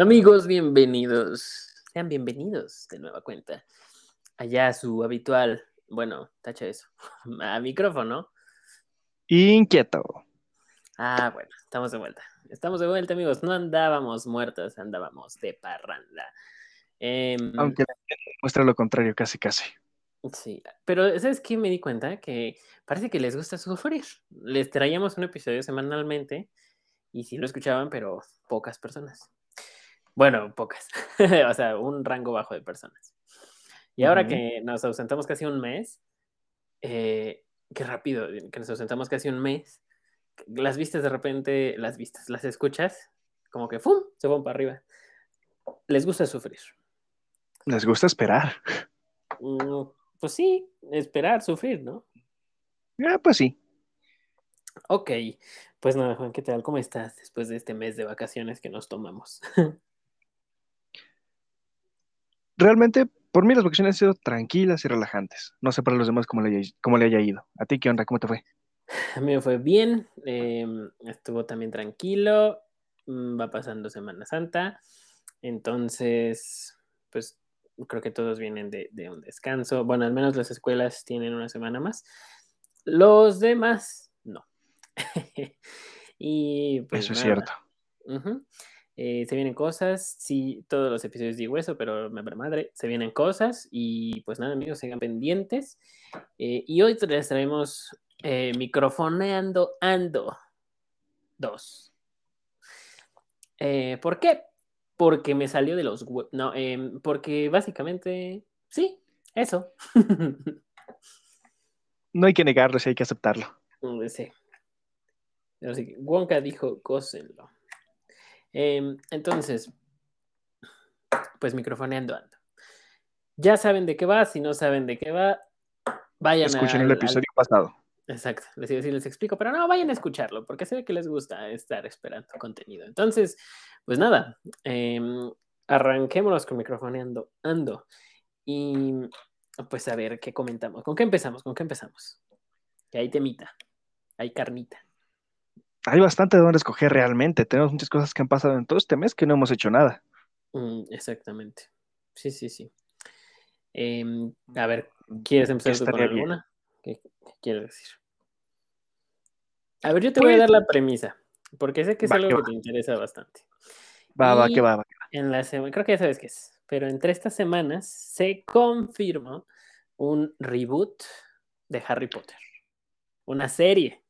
Amigos, bienvenidos. Sean bienvenidos de nueva cuenta. Allá su habitual, bueno, tacha eso, a micrófono. Inquieto. Ah, bueno, estamos de vuelta. Estamos de vuelta, amigos. No andábamos muertos, andábamos de parranda. Em, Aunque muestra lo contrario, casi, casi. Sí, pero ¿sabes qué? Me di cuenta que parece que les gusta sufrir. Les traíamos un episodio semanalmente y sí lo escuchaban, pero pocas personas. Bueno, pocas. o sea, un rango bajo de personas. Y ahora que nos ausentamos casi un mes, eh, qué rápido, que nos ausentamos casi un mes, las vistas de repente, las vistas, las escuchas, como que ¡fum! se van para arriba. Les gusta sufrir. Les gusta esperar. Mm, pues sí, esperar, sufrir, ¿no? Ah, pues sí. Ok, pues nada, Juan, ¿qué tal? ¿Cómo estás después de este mes de vacaciones que nos tomamos? Realmente, por mí las vacaciones han sido tranquilas y relajantes. No sé para los demás cómo le, haya- cómo le haya ido. ¿A ti qué onda? ¿Cómo te fue? A mí me fue bien, eh, estuvo también tranquilo, mm, va pasando Semana Santa, entonces, pues creo que todos vienen de, de un descanso. Bueno, al menos las escuelas tienen una semana más, los demás no. y pues Eso es cierto. Ujú. Eh, se vienen cosas, sí, todos los episodios digo eso, pero me madre, se vienen cosas y pues nada, amigos, sigan pendientes. Eh, y hoy les traemos eh, microfoneando ando 2. Eh, ¿Por qué? Porque me salió de los web. No, em, porque básicamente, sí, eso. No hay que negarlo, hay que aceptarlo. Mm, sí. Pero sí, Wonka dijo, gócenlo. Em, entonces, pues microfoneando ando. Ya saben de qué va, si no saben de qué va, vayan Escuchen el al- episodio pasado. Exacto, les iba a decir, les explico, pero no, vayan a escucharlo, porque sé que les gusta estar esperando contenido. Entonces, pues nada, em, arranquémonos con microfoneando ando. Y pues a ver qué comentamos. ¿Con qué empezamos? ¿Con qué empezamos? Que hay temita, hay carnita. Hay bastante de dónde escoger realmente. Tenemos muchas cosas que han pasado en todo este mes que no hemos hecho nada. Mm, exactamente. Sí, sí, sí. Em, a ver, ¿quieres empezar tú con alguna? ¿Qué, qué quieres decir? A ver, yo te voy a Pues- dar la premisa, porque sé que es Va, algo que te interesa bastante. Va, va, que va, va. En la semana, creo que ya sabes qué es, pero entre estas semanas se confirmó un reboot de Harry Potter. Una serie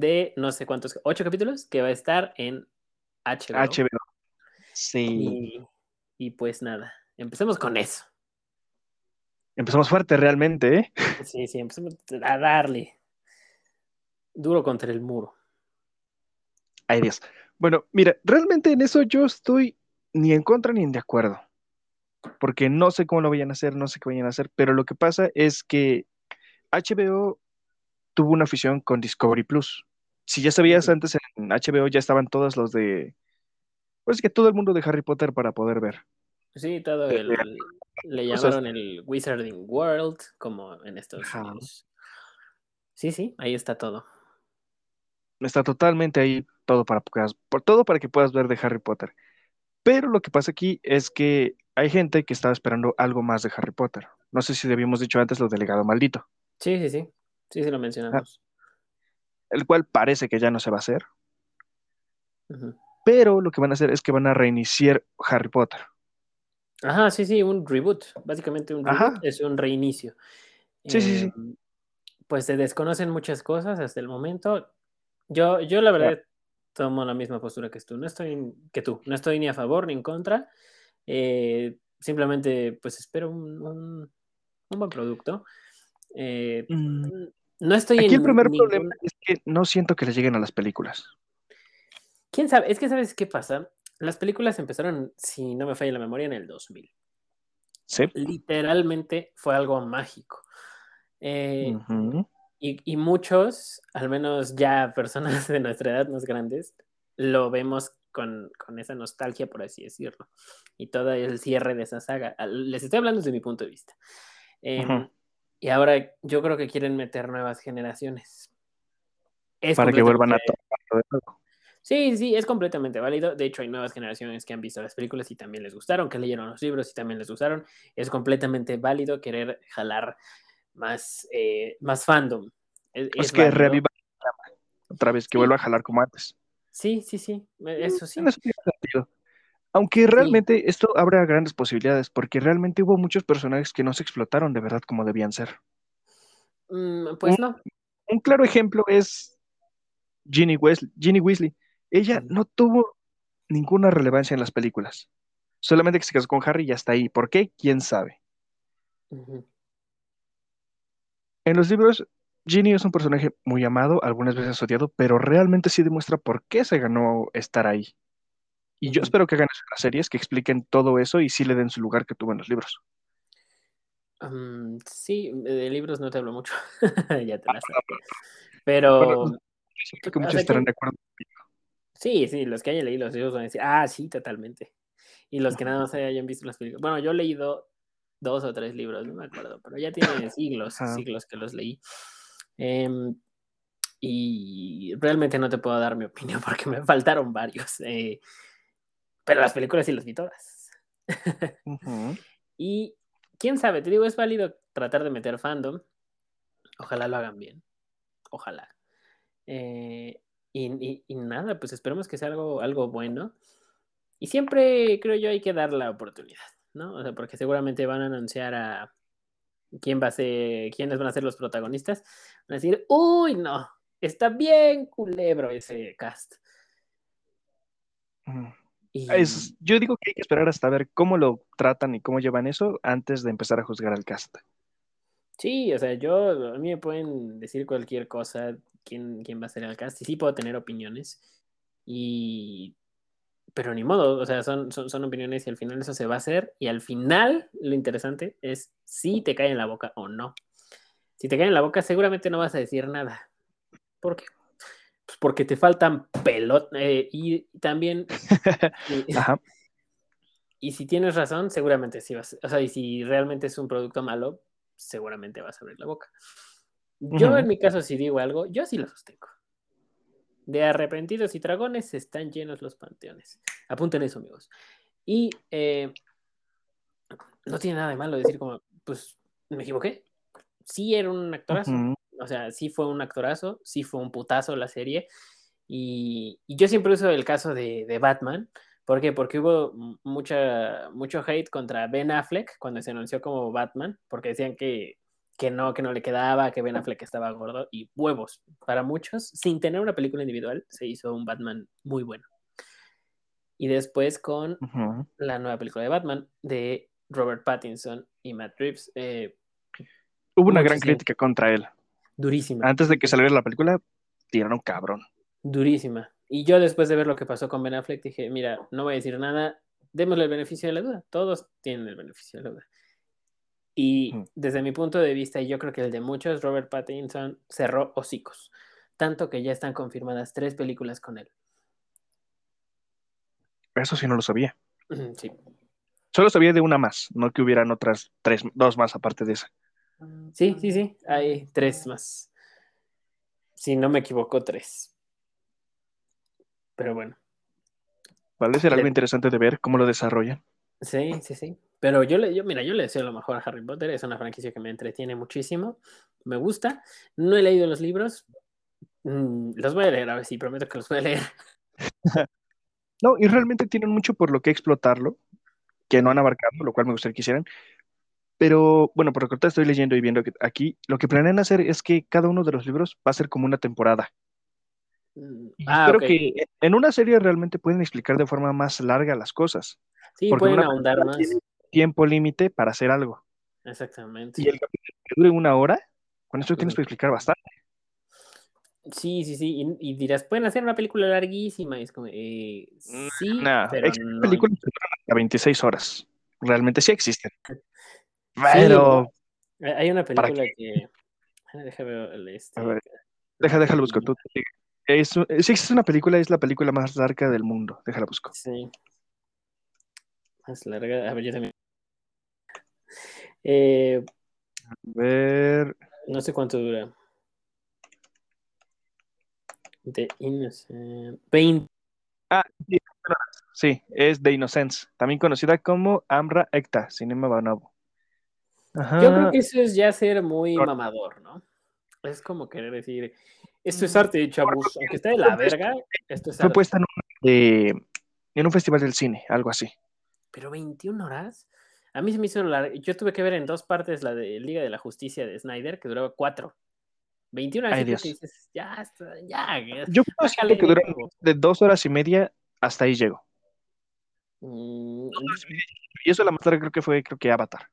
de no sé cuántos, ocho capítulos que va a estar en HBO. HBO. Sí. Y, y pues nada, empecemos con eso. Empezamos fuerte realmente, ¿eh? Sí, sí, empecemos a darle duro contra el muro. Ay, Dios. Bueno, mira, realmente en eso yo estoy ni en contra ni en de acuerdo. Porque no sé cómo lo vayan a hacer, no sé qué vayan a hacer, pero lo que pasa es que HBO tuvo una fusión con Discovery Plus. Si ya sabías antes en HBO ya estaban todos los de, pues que todo el mundo de Harry Potter para poder ver. Sí, todo Eh, el. Le cosas- llamaron el Wizarding World, como en Estados Ajá. Sí, sí, ahí está todo. Está totalmente ahí todo para, que puedas- por todo para que puedas ver de Harry Potter. Pero lo que pasa aquí es que hay gente que estaba esperando algo más de Harry Potter. No sé si habíamos dicho antes lo del legado maldito, Sí, sí, sí. Sí, sí, lo mencionamos. El cual parece que ya no se va a hacer. Pero lo que van a hacer es que van a reiniciar Harry Potter. Ajá, sí, sí, un reboot. Básicamente un Ajá. reboot es un reinicio. Sí, sí, sí. Em, Pues se desconocen muchas cosas hasta el momento. Yo, yo la verdad tomo la misma postura que tú. No estoy que tú. No estoy ni a favor ni en contra. Eh, simplemente, pues espero un, un- un buen producto. Eh, Mm, no estoy Aquí en el primer ningún- problema que no siento que les lleguen a las películas. ¿Quién sabe? Es que sabes qué pasa. Las películas empezaron, si no me falla la memoria, en el 2000. Sí. Literalmente fue algo mágico. Eh, y, y muchos, al menos ya personas de nuestra edad más grandes, lo vemos con, con esa nostalgia, por así decirlo. Y todo el cierre de esa saga. Les estoy hablando desde mi punto de vista. Eh, Ujú. Y ahora yo creo que quieren meter nuevas generaciones. Es Para que vuelvan a tomar de nuevo. Sí, sí, es completamente válido. De hecho, hay nuevas generaciones que han visto las películas y también les gustaron, que leyeron los libros y también les gustaron. Es completamente válido querer jalar más, eh, más fandom. Es, que reviva otra vez, que vuelva a jalar como antes. Sí, sí, sí, e, eso sí. Aunque realmente esto abre grandes posibilidades, porque realmente hubo muchos personajes que no se explotaron de verdad como debían ser. Mm, pues no. Un claro ejemplo es Ginny Weasley. Ginny Weasley. Ella no tuvo ninguna relevancia en las películas. Solamente que se casó con Harry y ya está ahí. ¿Por qué? ¿Quién sabe? En los libros, Ginny es un personaje muy amado, algunas veces odiado, pero realmente sí demuestra por qué se ganó estar ahí. Y yo espero que hagan las series que expliquen todo eso y sí le den su lugar que tuvo en los libros. sí, de libros no te hablo mucho. ya te las Pero. Que muchos estarán de acuerdo Sí, sí, los que hayan leído los libros van a decir, ah, sí, totalmente. Y los que nada más hayan visto las películas. Bueno, yo he leído dos o tres libros, no me acuerdo, pero ya tiene siglos, siglos que los leí. Em, y realmente no te puedo dar mi opinión porque me faltaron varios. Eh, pero las películas sí las vi todas. Y quién sabe, te digo, es válido tratar de meter fandom. Ojalá lo hagan bien. Ojalá. Eh, y, nada, pues esperemos que sea algo, algo bueno. Y siempre creo yo hay que dar la oportunidad, ¿no? O sea, porque seguramente van a anunciar a quién va a ser, quiénes van a ser los protagonistas. Van a decir, uy, no, está bien culebro ese cast yo digo que hay que esperar hasta ver cómo lo tratan y cómo llevan eso antes de empezar a juzgar al cast. Sí, o sea, yo, a mí me pueden decir cualquier cosa, quién, quién va a ser el cast, y sí puedo tener opiniones, y... pero ni modo, o sea, son, son, opiniones y al final eso se va a hacer, y al final lo interesante es si te cae en la boca o no. Si te cae en la boca, seguramente no vas a decir nada. ¿Por qué? Pues, porque te faltan pelotas. Eh, y también. y, si tienes razón, seguramente sí vas. O sea, y si realmente es un producto malo, seguramente vas a abrir la boca. Yo, en mi caso, si digo algo, yo sí lo sostengo. De arrepentidos y dragones están llenos los panteones. Apunten eso, amigos. Y eh, no tiene nada de malo decir como, pues, me equivoqué. Sí era un actorazo o sea, sí fue un actorazo, sí fue un putazo la serie. Y, yo siempre uso el caso de, Batman. ¿Por qué? Porque hubo mucha, mucho hate contra Ben Affleck cuando se anunció como Batman, porque decían que, que no, que no le quedaba, que Ben Affleck estaba gordo y huevos. Para muchos, sin tener una película individual, se hizo un Batman muy bueno. Y después con la nueva película de Batman de Robert Pattinson y Matt Reeves. Eh, hubo una gran crítica contra él. Durísima. Antes de que saliera la película, tiraron cabrón. Durísima. Y yo después de ver lo que pasó con Ben Affleck dije, mira, no voy a decir nada, démosle el beneficio de la duda. Todos tienen el beneficio de la duda. Y desde mi punto de vista, y yo creo que el de muchos, Robert Pattinson cerró hocicos. Tanto que ya están confirmadas tres películas con él. Eso sí no lo sabía. Sí. Solo sabía de una más, no que hubieran otras tres, dos más aparte de esa. Sí, sí, sí, hay tres más. Si no me equivoco, tres. Pero bueno. Vale, será algo interesante de ver cómo lo desarrollan. Sí, sí, sí. Pero yo le, yo, mira, yo le deseo lo mejor a Harry Potter. Es una franquicia que me entretiene muchísimo. Me gusta. No he leído los libros. Mm, los voy a leer, a ver si prometo que los voy a leer. no, y realmente tienen mucho por lo que explotarlo, que no han abarcado, lo cual me gustaría que hicieran. Pero bueno, por lo que estoy leyendo y viendo aquí, lo que planean hacer es que cada uno de los libros va a ser como una temporada. Mm, ah, espero que en una serie realmente pueden explicar de forma más larga las cosas. Sí, pueden ahondar más. tiempo límite para hacer algo. Exactamente. Y el capítulo que dure una hora, con eso tienes que explicar bastante. Sí, sí, sí. Y, dirás, pueden hacer una película larguísima. es como, eh, mm, sí, pero no. películas a 26 horas. Realmente sí existen. Pero. hay una película que. Deja ver, este... deja, déjalo buscar tú. Es, si existe una película, es la película más larga del mundo. Déjala busco. Sí. Más larga. A ver, yo también. Eh, a ver. No sé cuánto dura. De Innocent. 20 Ah, sí, sí, es The Innocence, también conocida como Amra Ecta, Cinema Banovo. Yo creo que eso es ya ser muy mamador, ¿no? Es como querer decir, esto es arte, chavos, aunque esté de la verga, esto es Fue puesta en un, en un festival del cine, algo así. Pero 21 horas. A mí se me hizo largo. Yo tuve que ver en dos partes la de Liga de la Justicia de Snyder, que duraba cuatro. 21 horas. Ay, Dios. Dices, ya, ya. Yo creo que dura de dos horas y media hasta ahí llego. Mm, y eso la más larga creo que fue, creo que Avatar.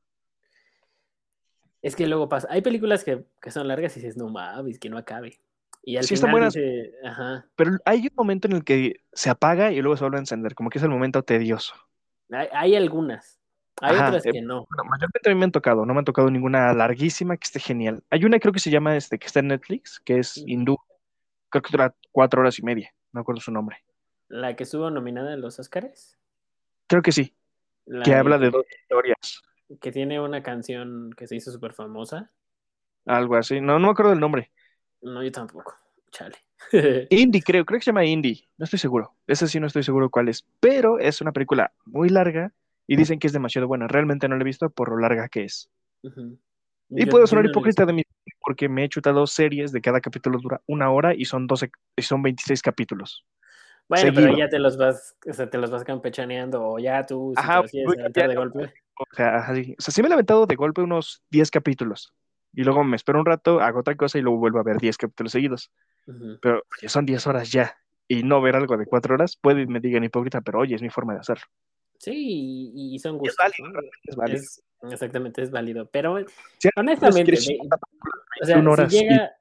Es que luego pasa. Hay películas que, que son largas y dices, no mames, que no acabe. Y al Sí, final están buenas. dice, ajá. Pero hay un momento en el que se apaga y luego se vuelve a encender, como que es el momento tedioso. Hay, hay algunas. Hay Ajá, otras eh, que no. Bueno, mayormente a mí me han tocado, no me han tocado ninguna larguísima que esté genial. Hay una creo que se llama, este, que está en Netflix, que es hindú. Creo que dura cuatro horas y media, no recuerdo su nombre. La que estuvo nominada en los Oscars. Creo que sí, La que habla de dos historias, Que tiene una canción que se hizo súper famosa. algo así. No, no me acuerdo del nombre. No, yo tampoco. Chale. Indie, creo, creo que se llama Indie, no estoy seguro. Esa sí no estoy seguro cuál es, pero es una película muy larga y dicen que es demasiado buena. Realmente no la he visto por lo larga que es. Y Yo- puedo sonar no hipócrita de mi porque me he chutado series de cada capítulo dura una hora y son 12, y son 26 capítulos. Bueno, pero seguido. ya te los vas, o sea, te los vas campechaneando, o ya tú, si Ajá, te los de golpe. O sea, así. O sea, sí me he aventado de golpe unos 10 capítulos. Y luego me espero un rato, hago otra cosa y luego vuelvo a ver 10 capítulos seguidos. Pero oye, son 10 horas ya. Y no ver algo de 4 horas, puede me digan hipócrita, pero oye, es mi forma de hacerlo. Sí, y, y son Y es gustos. válido, es válido. Es- exactamente, es válido. Pero Si honestamente, o sea, 21 horas si y- llega,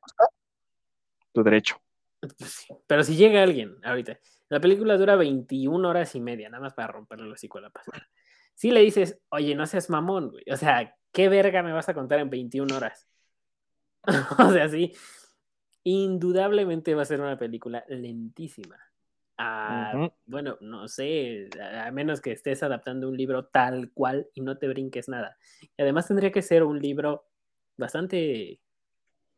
tu derecho. pues pero si llega alguien ahorita, la película dura 21 horas y media, nada más para romperle el hocico a la pasada. Si le dices, oye, no seas mamón, güey. O sea, ¿qué verga me vas a contar en 21 horas? o sea, sí, indudablemente va a ser una película lentísima. Ah. Bueno, no sé, a a menos que estés adaptando un libro tal cual y no te brinques nada. Y además tendría que ser un libro bastante,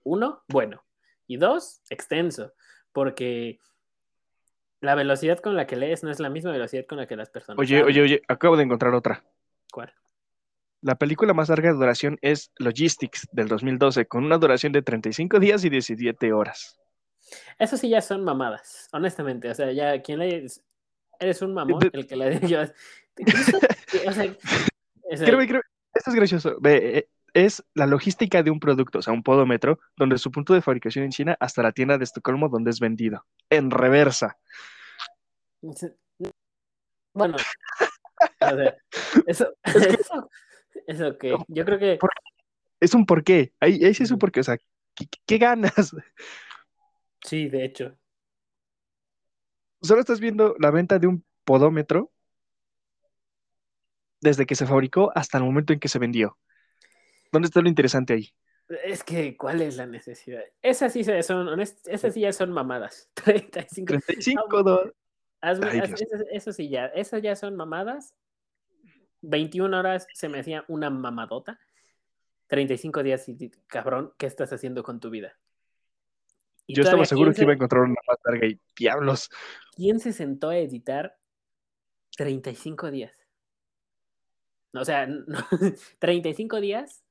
uno, bueno, y dos, extenso, porque la velocidad con la que lees no es la misma velocidad con la que las personas. Oye, hablan. oye, oye, acabo de encontrar otra. ¿Cuál? La película más larga de duración es Logistics del 2012, con una duración de 35 días y 17 horas. Eso sí ya son mamadas, honestamente. O sea, ya quien le eres un mamón, el que le yo, o sea, o sea, Creo, creo, esto es gracioso. Ve, eh, es la logística de un producto, o sea, un podómetro, donde su punto de fabricación en China hasta la tienda de Estocolmo donde es vendido. En reversa. Bueno, o sea, eso, eso, eso que yo creo que Es un porqué. Ahí, ahí sí es un porqué. O sea, ¿qué, qué ganas? sí, de hecho. Solo estás viendo la venta de un podómetro desde que se fabricó hasta el momento en que se vendió. ¿Dónde está lo interesante ahí? Es que, ¿cuál es la necesidad? Esas sí son, esas sí ya son mamadas. 35. 35 dólares. Hazme- Ay, haz- Dios. eso, eso sí ya, esas ya son mamadas. 21 horas se me hacía una mamadota. 35 días y cabrón, ¿qué estás haciendo con tu vida? Y Yo estaba seguro ¿quién que iba a encontrar una más larga y diablos. ¿Quién se sentó a editar 35 días? O sea, no, 35 días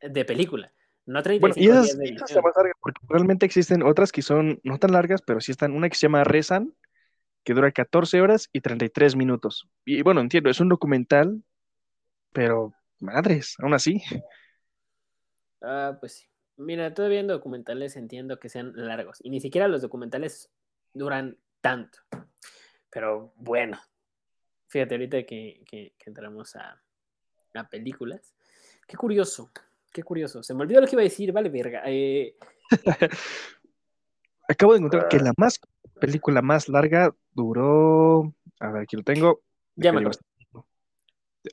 de película, no 35 Bueno, y esa, días de más larga, porque realmente existen otras que son no tan largas, pero sí están. Una que se llama Rezan, que dura 14 horas y 33 minutos. Y bueno, entiendo, es un documental, pero madres, aún así. Ah, pues sí. Mira, todavía en documentales entiendo que sean largos. Y ni siquiera los documentales duran tanto. Pero bueno, fíjate ahorita que, que- que entramos a, a películas. Qué curioso, qué curioso. Se me olvidó lo que iba a decir, vale, verga. Eh, Acabo de encontrar que la más película más larga duró. A ver, aquí lo tengo. ya me acuerdo.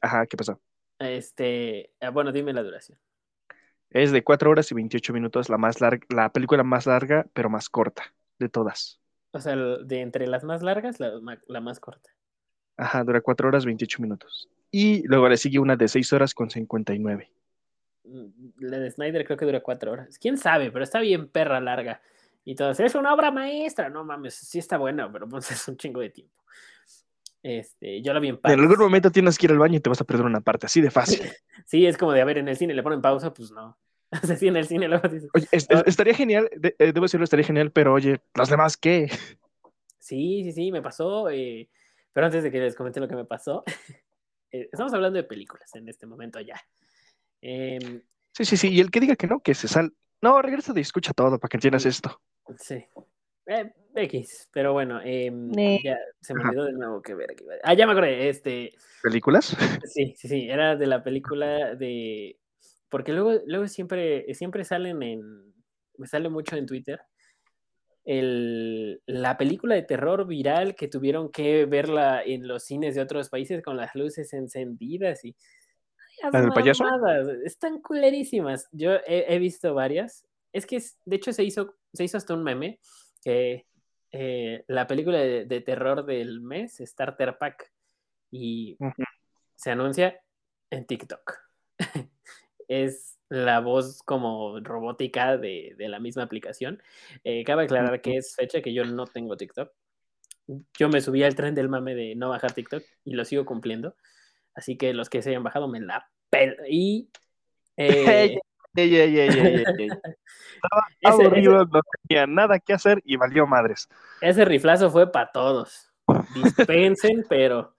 Ajá, ¿qué pasó? Este, ah, bueno, dime la duración. Es de 4 horas y 28 minutos, la más larga, la película más larga, pero más corta de todas. O sea, de entre las más largas, la, más corta. Ajá, dura 4 horas 28 minutos. Y luego le sigue una de 6 horas con 59. Mm, La de Snyder creo que dura cuatro horas. ¿Quién sabe? Pero está bien perra larga. Y todos, es una obra maestra. No mames, sí está buena, pero pues es un chingo de tiempo. Este, yo la vi en En algún momento tienes que ir al baño y te vas a perder una parte, así de fácil. sí, es como de, a ver, en el cine le ponen pausa, pues no. O sea, sí, en el cine luego dices, Oye, es- estaría genial, de- eh, debo decirlo, estaría genial, pero oye, ¿los demás qué? Sí, sí, sí, me pasó. eh, pero antes de que les comente lo que me pasó, eh, estamos hablando de películas en este momento ya. Em, Sí, sí, sí, y el que diga que no, que se sal... No, regresa y escucha todo para que entiendas esto. Sí. Eh, X, pero bueno, em, Ne. ya se me Ajá. olvidó de nuevo que ver aquí. Ah, ya me acordé, este, ¿Películas? sí, sí, sí, era de la película de, porque luego, luego siempre, siempre salen en, me sale mucho en Twitter, el, la película de terror viral que tuvieron que verla en los cines de otros países con las luces encendidas y ¿La del payaso? Están culerísimas. Yo he, he visto varias. Es que, es- de hecho, se hizo, se hizo hasta un meme que eh, la película de, de terror del mes, Starter Pack, y se anuncia en TikTok. es la voz como robótica de, de la misma aplicación. Eh, cabe aclarar que es fecha que yo no tengo TikTok. Yo me subí al tren del mame de no bajar TikTok y lo sigo cumpliendo. Así que los que se hayan bajado me la pel Y eh, Ey, ey, ey. Estaba ese, aburrido, no tenía nada que hacer y valió madres. ese riflazo fue para todos. Dispensen, pero.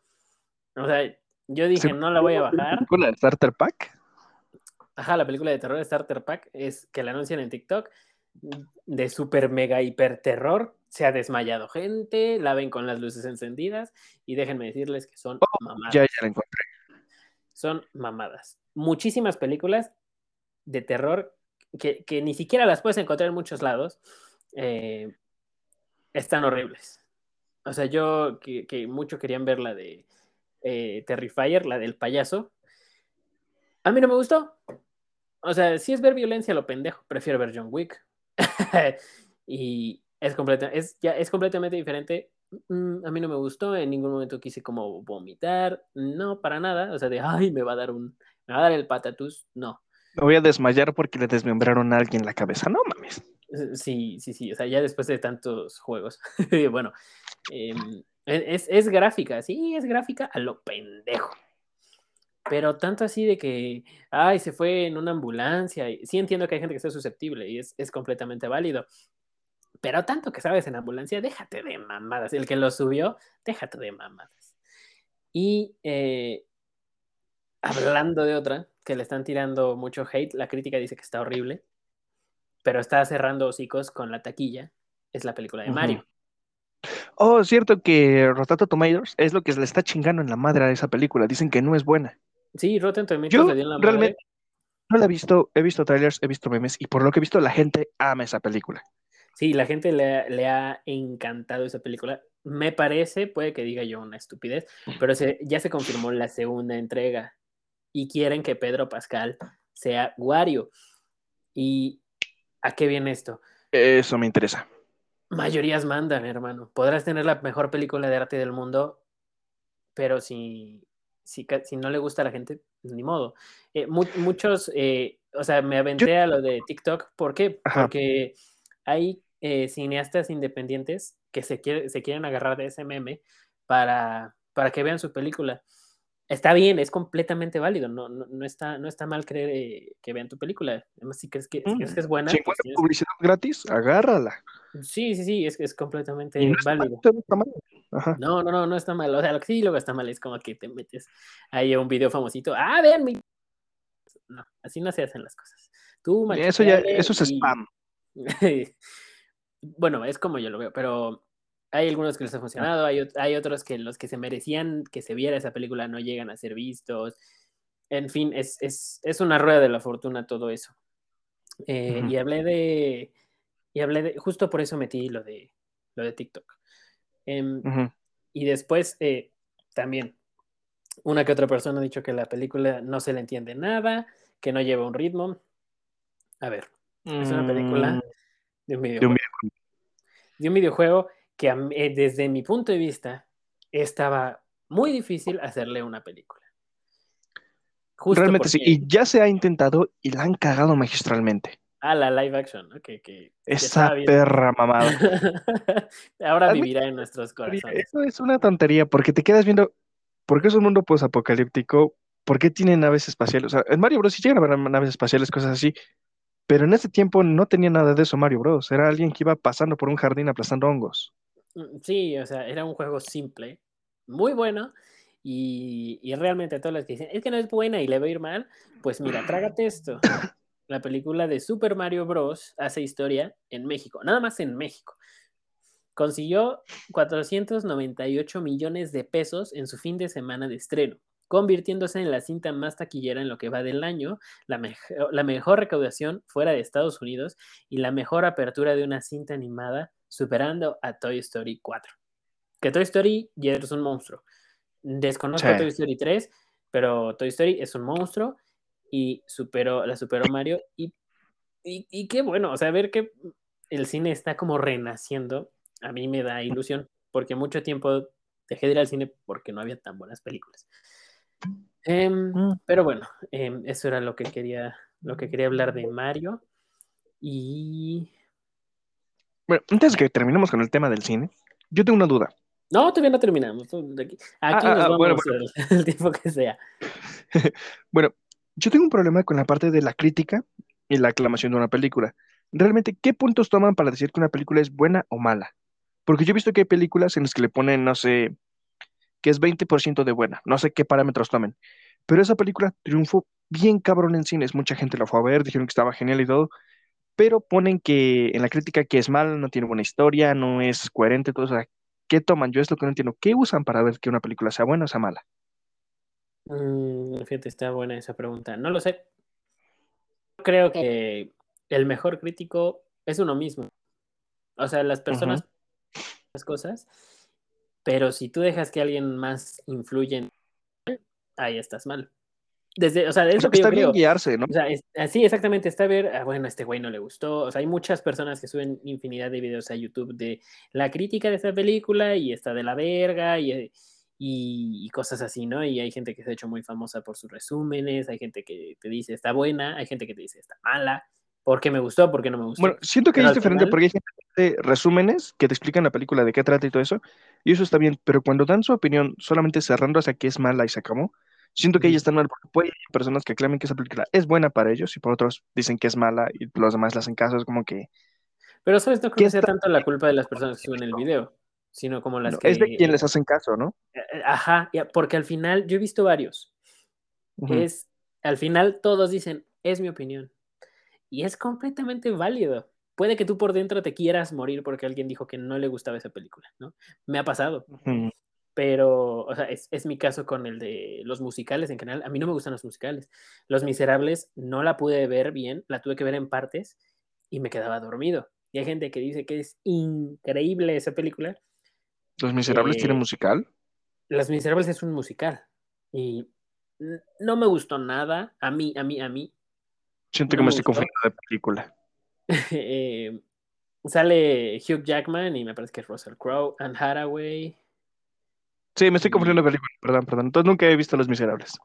O sea, yo dije, ¿Se- no la voy a bajar. ¿Con la Starter Pack? Ajá, la película de terror Starter Pack es que la anuncian en TikTok de super mega hiper terror. Se ha desmayado gente, la ven con las luces encendidas y déjenme decirles que son mamadas. Ya, ya la encontré. Son mamadas. Muchísimas películas de terror que, que ni siquiera las puedes encontrar en muchos lados. eh, están horribles. O sea, yo que, que mucho querían ver la de eh, Terrifier, la del payaso. A mí no me gustó. O sea, si es ver violencia lo pendejo, prefiero ver John Wick. y es, completa, es, ya, es completamente diferente. Mm, a mí no me gustó, en ningún momento quise como vomitar, no, para nada. O sea, de, ay, me va a dar un, me va a dar el patatús, no. Me voy a desmayar porque le desmembraron a alguien la cabeza. No mames. Sí, sí, sí, o sea, ya después de tantos juegos. bueno, eh, es, es gráfica, sí, es gráfica a lo pendejo. Pero tanto así de que, ay, se fue en una ambulancia. Sí entiendo que hay gente que está susceptible y es, es completamente válido. Pero tanto que sabes en ambulancia, déjate de mamadas. El que lo subió, déjate de mamadas. Y eh, hablando de otra, que le están tirando mucho hate, la crítica dice que está horrible, pero está cerrando hocicos con la taquilla, es la película de. Mario. Oh, es cierto que Rotato Tomatoes es lo que le está chingando en la madre a esa película. Dicen que no es buena. Sí, Rotten Tomatoes Yo le dio en la madre. realmente no la he visto, he visto trailers, he visto memes y por lo que he visto la gente ama esa película. Sí, la gente le, le ha encantado esa película. Me parece, puede que diga yo una estupidez, pero se- ya se confirmó la segunda entrega y quieren que Pedro Pascal sea Wario. ¿Y a qué viene esto? Eso me interesa. Mayorías mandan, hermano. Podrás tener la mejor película de arte del mundo, pero si, si, si no le gusta a la gente, ni modo. Eh, mu- muchos, eh, o sea, me aventé a lo de TikTok. ¿Por qué? Ajá. Porque hay eh, cineastas independientes que se, quiere- se quieren agarrar de ese meme para, para que vean su película. Está bien, es completamente válido. No, no, no está, no está mal creer eh, que vean tu película. Además, si crees que, si crees que es buena, Si pues tienes- publicidad gratis, agárrala. Sí, sí, sí, es, es completamente está mal, válido. no está mal. Ajá. No, no, no, no está mal. O sea, lo que sí luego está mal es como que te metes ahí a un video famosito. Ah, vean mi. No, así no se hacen las cosas. Tú, Eso ya, eso es y- spam. bueno, es como yo lo veo, pero hay algunos que les ha funcionado, hay, hay otros que los que se merecían que se viera esa película no llegan a ser vistos. En fin, es, es, es una rueda de la fortuna todo eso. Eh, Ujú. Y hablé de. Y hablé de. Justo por eso metí lo de, lo de TikTok. Em, Ujú. y después eh, también una que otra persona ha dicho que la película no se le entiende nada, que no lleva un ritmo. A ver, es una película Mm, de un de videojuego. un De un videojuego que eh, desde mi punto de vista estaba muy difícil hacerle una película. Justo Realmente sí. Y ya se ha intentado y la han cagado magistralmente. Ah, la live action, ¿no? Que, Esa perra mamada. Ahora vivirá en nuestros corazones. Eso es una tontería, porque te quedas viendo, ¿por qué es un mundo post-apocalíptico? ¿Por qué tiene naves espaciales? O sea, en Mario Bros. sí llegan a haber naves espaciales, cosas así, pero en ese tiempo no tenía nada de eso Mario Bros. Era alguien que iba pasando por un jardín aplastando hongos. Mm, sí, o sea, era un juego simple, muy bueno, y, y realmente todos los que dicen, es que no es buena y le va a ir mal, pues mira, trágate esto la película de Super Mario Bros. hace historia en México, nada más en México. Consiguió 498 millones de pesos en su fin de semana de estreno, convirtiéndose en la cinta más taquillera en lo que va del año, la, la mejor recaudación fuera de Estados Unidos y la mejor apertura de una cinta animada, superando a Toy Story 4. Que Toy Story ya es un monstruo. Desconozco Toy Story 3, pero Toy Story es un monstruo y superó, la superó Mario. Y, y, qué bueno, o sea, ver que el cine está como renaciendo, a mí me da ilusión, porque mucho tiempo dejé de ir al cine porque no había tan buenas películas. Em, mm. Pero bueno, em, eso era lo que quería, lo que quería hablar de Mario. Y. Bueno, antes de que terminemos con el tema del cine, yo tengo una duda. No, todavía no terminamos. Aquí, ah, nos ah, vamos El, tiempo que sea. bueno, yo tengo un problema con la parte de la crítica y la aclamación de una película. Realmente, ¿qué puntos toman para decir que una película es buena o mala? Porque yo he visto que hay películas en las que le ponen, no sé, que es 20% de buena, no sé qué parámetros tomen, pero esa película triunfó bien cabrón en cines, mucha gente la fue a ver, dijeron que estaba genial y todo, pero ponen que en la crítica que es mala, no tiene buena historia, no es coherente, todo eso. ¿Qué toman? Yo es lo que no entiendo. ¿Qué usan para ver que una película sea buena o sea mala? Mm, fíjate, está buena esa pregunta. No lo sé. Creo que el mejor crítico es uno mismo. O sea, las personas, las cosas, pero si tú dejas que alguien más influya en ahí estás mal. Desde, o sea, es lo que está bien guiarse, ¿no? O sea, así exactamente, está ver, ah, bueno, este güey no le gustó. O sea, hay muchas personas que suben infinidad de videos a YouTube de la crítica de esta película y está de la verga y y, cosas así, ¿no? Y hay gente que se ha hecho muy famosa por sus resúmenes, hay gente que te dice está buena, hay gente que te dice está mala, ¿por qué me gustó? ¿Por qué no me gustó? Bueno, siento que es diferente porque hay gente resúmenes que te explican la película de qué trata y todo eso, y eso está bien, pero cuando dan su opinión solamente cerrando hacia que es mala y se acabó, siento que ahí están mal, porque puede haber personas que clamen que esa película es buena para ellos y por otros dicen que es mala y los demás le hacen caso, es como que... Pero sabes, no creo que sea tanto la culpa de las personas que suben el video sino como las que... Es de quien les hacen caso, ¿no? Eh, eh, ajá, porque al final, yo he visto varios. Es, al final todos dicen, es mi opinión. Y es completamente válido. Puede que tú por dentro te quieras morir porque alguien dijo que no le gustaba esa película, ¿no? Me ha pasado. Pero, o sea, es, es, mi caso con el de los musicales en general. A mí no me gustan los musicales. Los Miserables no la pude ver bien, la tuve que ver en partes y me quedaba dormido. Y hay gente que dice que es increíble esa película ¿Los Miserables tienen eh, musical? Los Miserables es un musical. Y no me gustó nada. A mí, a mí, a mí. Siento que me, estoy confundiendo de película. Eh, sale Hugh Jackman y me parece que es Russell Crowe, Anne Hathaway. Sí, me estoy confundiendo de película, perdón, perdón. Entonces nunca he visto Los Miserables.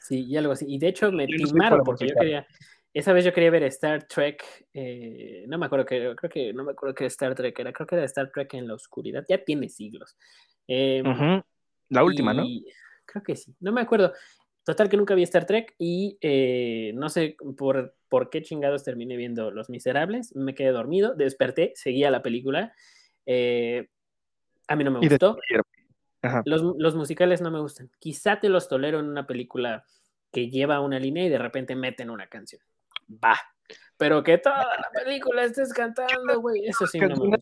Sí, y algo así. Y de hecho me timaron porque yo quería, esa vez yo quería ver Star Trek, eh, no me acuerdo que, creo que, no me acuerdo qué Star Trek era, creo que era Star Trek en la oscuridad, ya tiene siglos. Em, la última, ¿no? Creo que sí, no me acuerdo. Total que nunca vi Star Trek y eh, no sé por, por qué chingados terminé viendo Los Miserables, me quedé dormido, desperté, seguía la película. Eh, a mí no me gustó. Los, los musicales no me gustan. Quizá te los tolero en una película que lleva una línea y de repente meten una canción va. Pero que toda la película estés cantando, güey, eso sí no me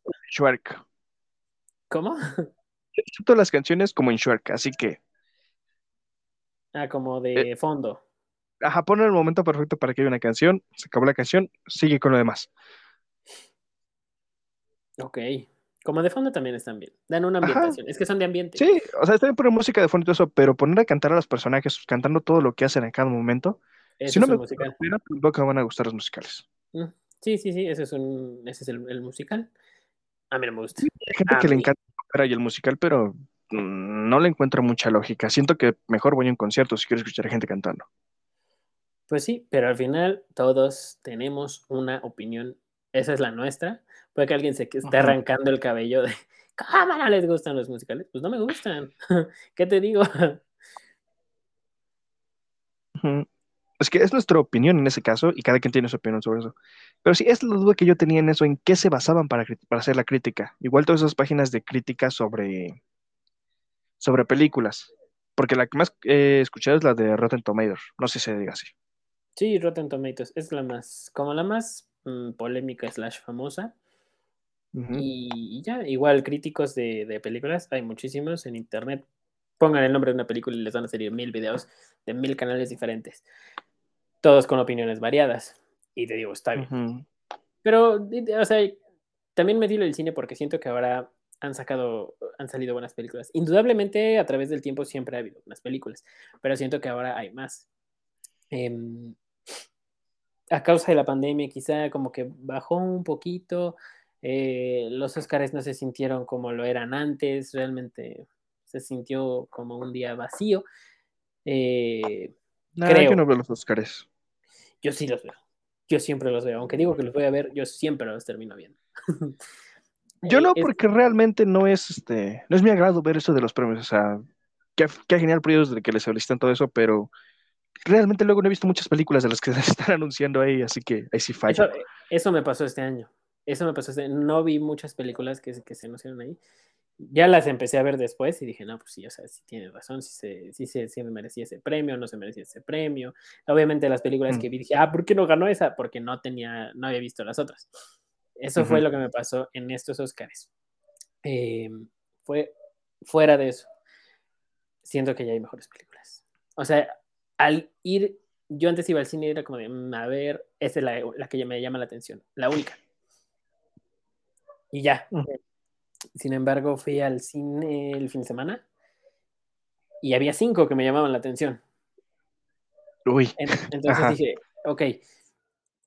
¿Cómo? Todas las canciones como en Shrek, así que. Ah, como de eh, fondo. Ajá, pone el momento perfecto para que haya una canción, se acabó la canción, sigue con lo demás. Ok. Como de fondo también están bien. Dan una ambientación. Es que son de ambiente. Sí, o sea, está bien poner música de fondo y todo eso, pero poner a cantar a los personajes cantando todo lo que hacen en cada momento, si no me musical. gusta, van a gustar los musicales. Mm, sí, sí, sí, ese es, un, ese es el, musical. A mí no me gusta. hay gente que le encanta y el musical, pero no le encuentro mucha lógica. Siento que mejor voy a un concierto si quiero escuchar a gente cantando. Pues sí, pero al final todos tenemos una opinión. Esa es la nuestra. Puede que alguien se esté arrancando el cabello de ¿Cómo no les gustan los musicales? Pues no me gustan. ¿Qué te digo? Es que es nuestra opinión en ese caso y cada quien tiene su opinión sobre eso. Pero sí, es la duda que yo tenía en eso, en qué se basaban para, para hacer la crítica. Igual todas esas páginas de crítica sobre, sobre películas. Porque la que más he escuchado es la de Rotten Tomatoes. No sé si se diga así. Sí, Rotten Tomatoes es la más, como la más mm, polémica slash famosa. y, ya, igual críticos de, de, películas, hay muchísimos en internet. Pongan el nombre de una película y les van a salir mil videos de mil canales diferentes. Todos con opiniones variadas. Y te digo, está bien. Pero, o sea, también me digo el cine porque siento que ahora han sacado, han salido buenas películas. Indudablemente a través del tiempo siempre ha habido buenas películas, pero siento que ahora hay más. Em, a causa de la pandemia quizá como que bajó un poquito, eh, los Oscars no se sintieron como lo eran antes, realmente se sintió como un día vacío. Eh, creo. que no veo los Oscars. Yo sí los veo. Yo siempre los veo. Aunque digo que los voy a ver, yo siempre los termino viendo. Yo no, porque realmente no es este, no es mi agrado ver eso de los premios. O sea, qué, genial por ellos de que les solicitan todo eso, pero realmente luego no he visto muchas películas de las que se están anunciando ahí, así que ahí sí falla. Eso, me pasó este año. Eso me pasó este No vi muchas películas que, que se anunciaron ahí. Ya las empecé a ver después y dije, no, pues sí, o sea, sí tiene razón, si se, sí se, sí merecía ese premio, no se merecía ese premio. Obviamente las películas mm. que vi dije, ah, ¿por qué no ganó esa? Porque no tenía, no había visto las otras. Eso fue lo que me pasó en estos Oscars. Eh, fue fuera de eso. Siento que ya hay mejores películas. O sea, al ir, yo antes iba al cine y era como de, mm, a ver, esa es la, que me llama la atención, la única. Y ya. Sin embargo, fui al cine el fin de semana y había cinco que me llamaban la atención. Uy. Entonces dije, ok,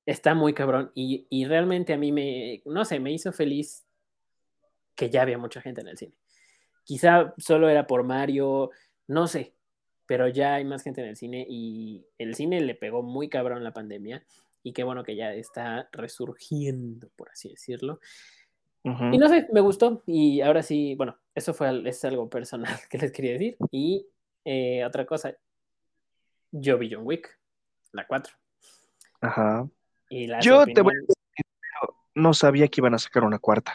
está muy cabrón. Y, y, realmente a mí me, no sé, me hizo feliz que ya había mucha gente en el cine. Quizá solo era por Mario, no sé, pero ya hay más gente en el cine y el cine le pegó muy cabrón la pandemia y qué bueno que ya está resurgiendo, por así decirlo. Y no sé, me gustó y ahora sí, bueno, eso fue es algo personal que les quería decir. Y eh, otra cosa, yo vi John Wick, la 4. Ajá. Yo te voy a decir, no sabía que iban a sacar una cuarta.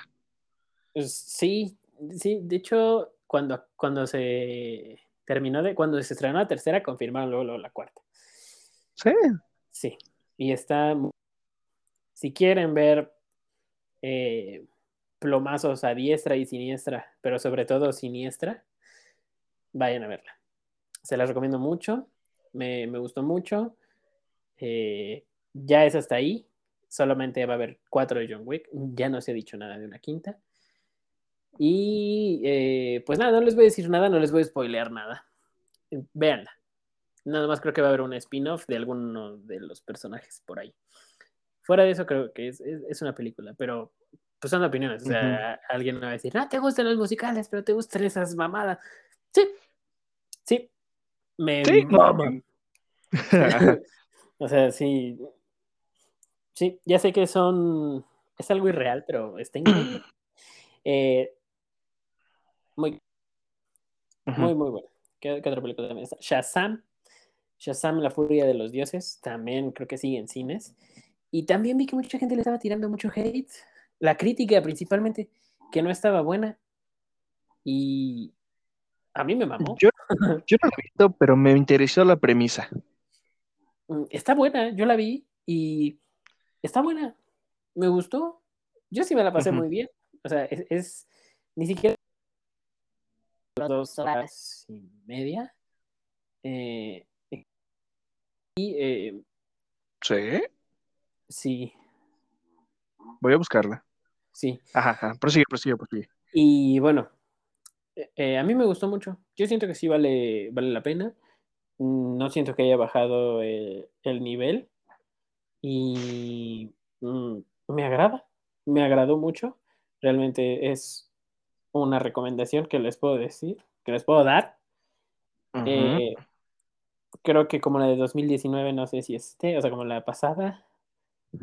Pues, sí, sí, de hecho, cuando, cuando se terminó de, cuando se estrenó la tercera, confirmaron luego, la cuarta. Sí. Sí, y está, si quieren ver eh, plomazos a diestra y siniestra, pero sobre todo siniestra, vayan a verla. Se las recomiendo mucho, me, me gustó mucho. Eh, ya es hasta ahí. Solamente va a haber cuatro de John Wick. Ya no se ha dicho nada de una quinta. Y eh, pues nada, no les voy a decir nada, no les voy a spoilear nada. Veanla. Nada más creo que va a haber un spin-off de alguno de los personajes por ahí. Fuera de eso, creo que es, una película, pero pues son opiniones. O sea, alguien me va a decir, no te gustan los musicales, pero te gustan esas mamadas. Sí, sí, me ¿Sí? o sea, sí, Sí, ya sé que son. Es algo irreal, pero está increíble. Eh, muy, muy, muy bueno. ¿Qué, otra película también está? Shazam. Shazam, la furia de los dioses. También creo que sigue en cines. Y también vi que mucha gente le estaba tirando mucho hate. La crítica, principalmente, que no estaba buena. Y a mí me mamó. Yo, yo no la he visto, pero me interesó la premisa. Mm, está buena, yo la vi y está buena, me gustó. Yo sí me la pasé muy bien. O sea, es, ni siquiera dos horas y media. Eh, y eh, sí. Sí. Voy a buscarla. Sí. Ajá, ajá. Prosigue, prosigue, prosigue. Y bueno, eh, a mí me gustó mucho. Yo siento que sí vale, vale la pena. No siento que haya bajado el nivel y mm, me agrada, me agradó mucho. Realmente es una recomendación que les puedo decir, que les puedo dar. Eh, creo que como la de 2019, no sé si esté, o sea, como la pasada,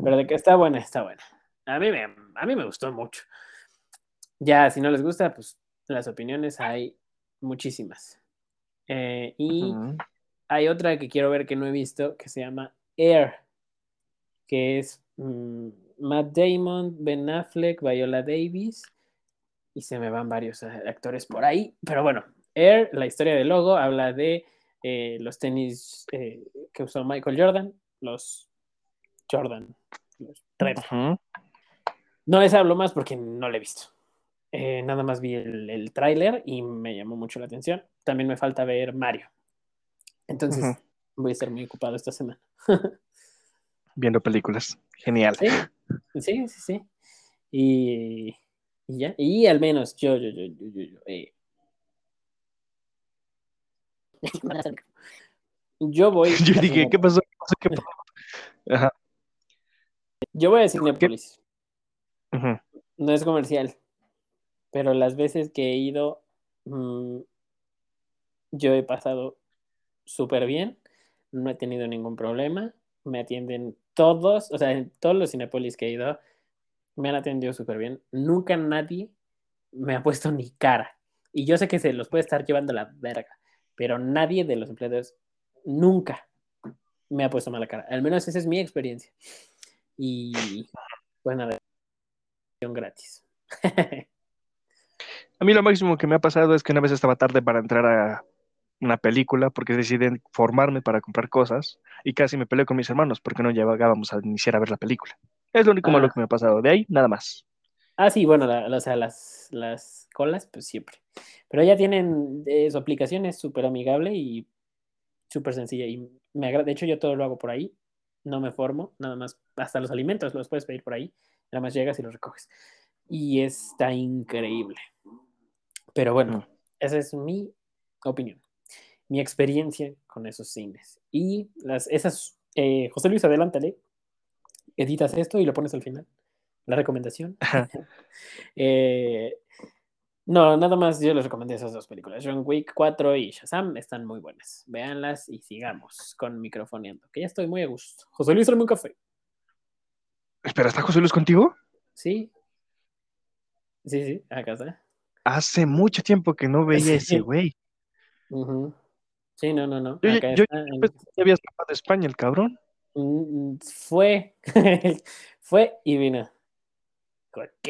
pero de que está buena, está buena. A mí me, a mí me gustó mucho. Ya, si no les gusta, pues las opiniones hay muchísimas. Eh, y hay otra que quiero ver que no he visto, que se llama Air, que es mm, Matt Damon, Ben Affleck, Viola Davis, y se me van varios eh, actores por ahí. Pero bueno, Air, la historia del logo, habla de eh, los tenis eh, que usó Michael Jordan, los Jordan, los. Ujú. No les hablo más porque no lo he visto. Eh, nada más vi el, el tráiler y me llamó mucho la atención. También me falta ver Mario. Entonces voy a estar muy ocupado esta semana. Viendo películas. Genial. Sí, sí, sí, sí. Y, y ya. Y al menos yo, yo, yo, yo, yo, yo, eh. Yo voy. Yo dije. ¿qué pasó? ¿Qué pasó? Yo voy a Cinépolis. Ujú. No es comercial. Pero las veces que he ido, mm, yo he pasado súper bien. No he tenido ningún problema. Me atienden todos, o sea, en todos los Cinépolis que he ido, me han atendido súper bien. Nunca nadie me ha puesto ni cara. Y yo sé que se los puede estar llevando la verga, pero nadie de los empleados nunca me ha puesto mala cara. Al menos esa es mi experiencia. Y pues nada, gratis. A mí lo máximo que me ha pasado es que una vez estaba tarde para entrar a una película porque decidí formarme para comprar cosas y casi me peleé con mis hermanos porque no llegábamos a iniciar a ver la película. Es lo único Ah. malo que me ha pasado. De ahí, nada más. Ah, sí, bueno, la- o sea, las, las colas, pues siempre. Pero ya tienen eh, su aplicación, es súper amigable y súper sencilla. Y me agrada. De hecho, yo todo lo hago por ahí. No me formo, nada más. Hasta los alimentos los puedes pedir por ahí. Nada más llegas y los recoges. Y está increíble. Pero bueno, esa es mi opinión. Mi experiencia con esos cines. Y las, esas. eh, José Luis, adelántale. Editas esto y lo pones al final. La recomendación. Eh, no, nada más yo les recomendé esas dos películas. John Wick 4 y Shazam están muy buenas. Véanlas y sigamos con microfoneando, que ya estoy muy a gusto. José Luis, tráeme un café. Espera, ¿está José Luis contigo? ¿Sí? Sí, sí, acá está. Hace mucho tiempo que no veía Sí. ese güey. Ujú. Sí, no, no, no. Yo, Acá yo, está. yo pensé que ya había escapado de España el cabrón. Mm, Fue, fue y vino.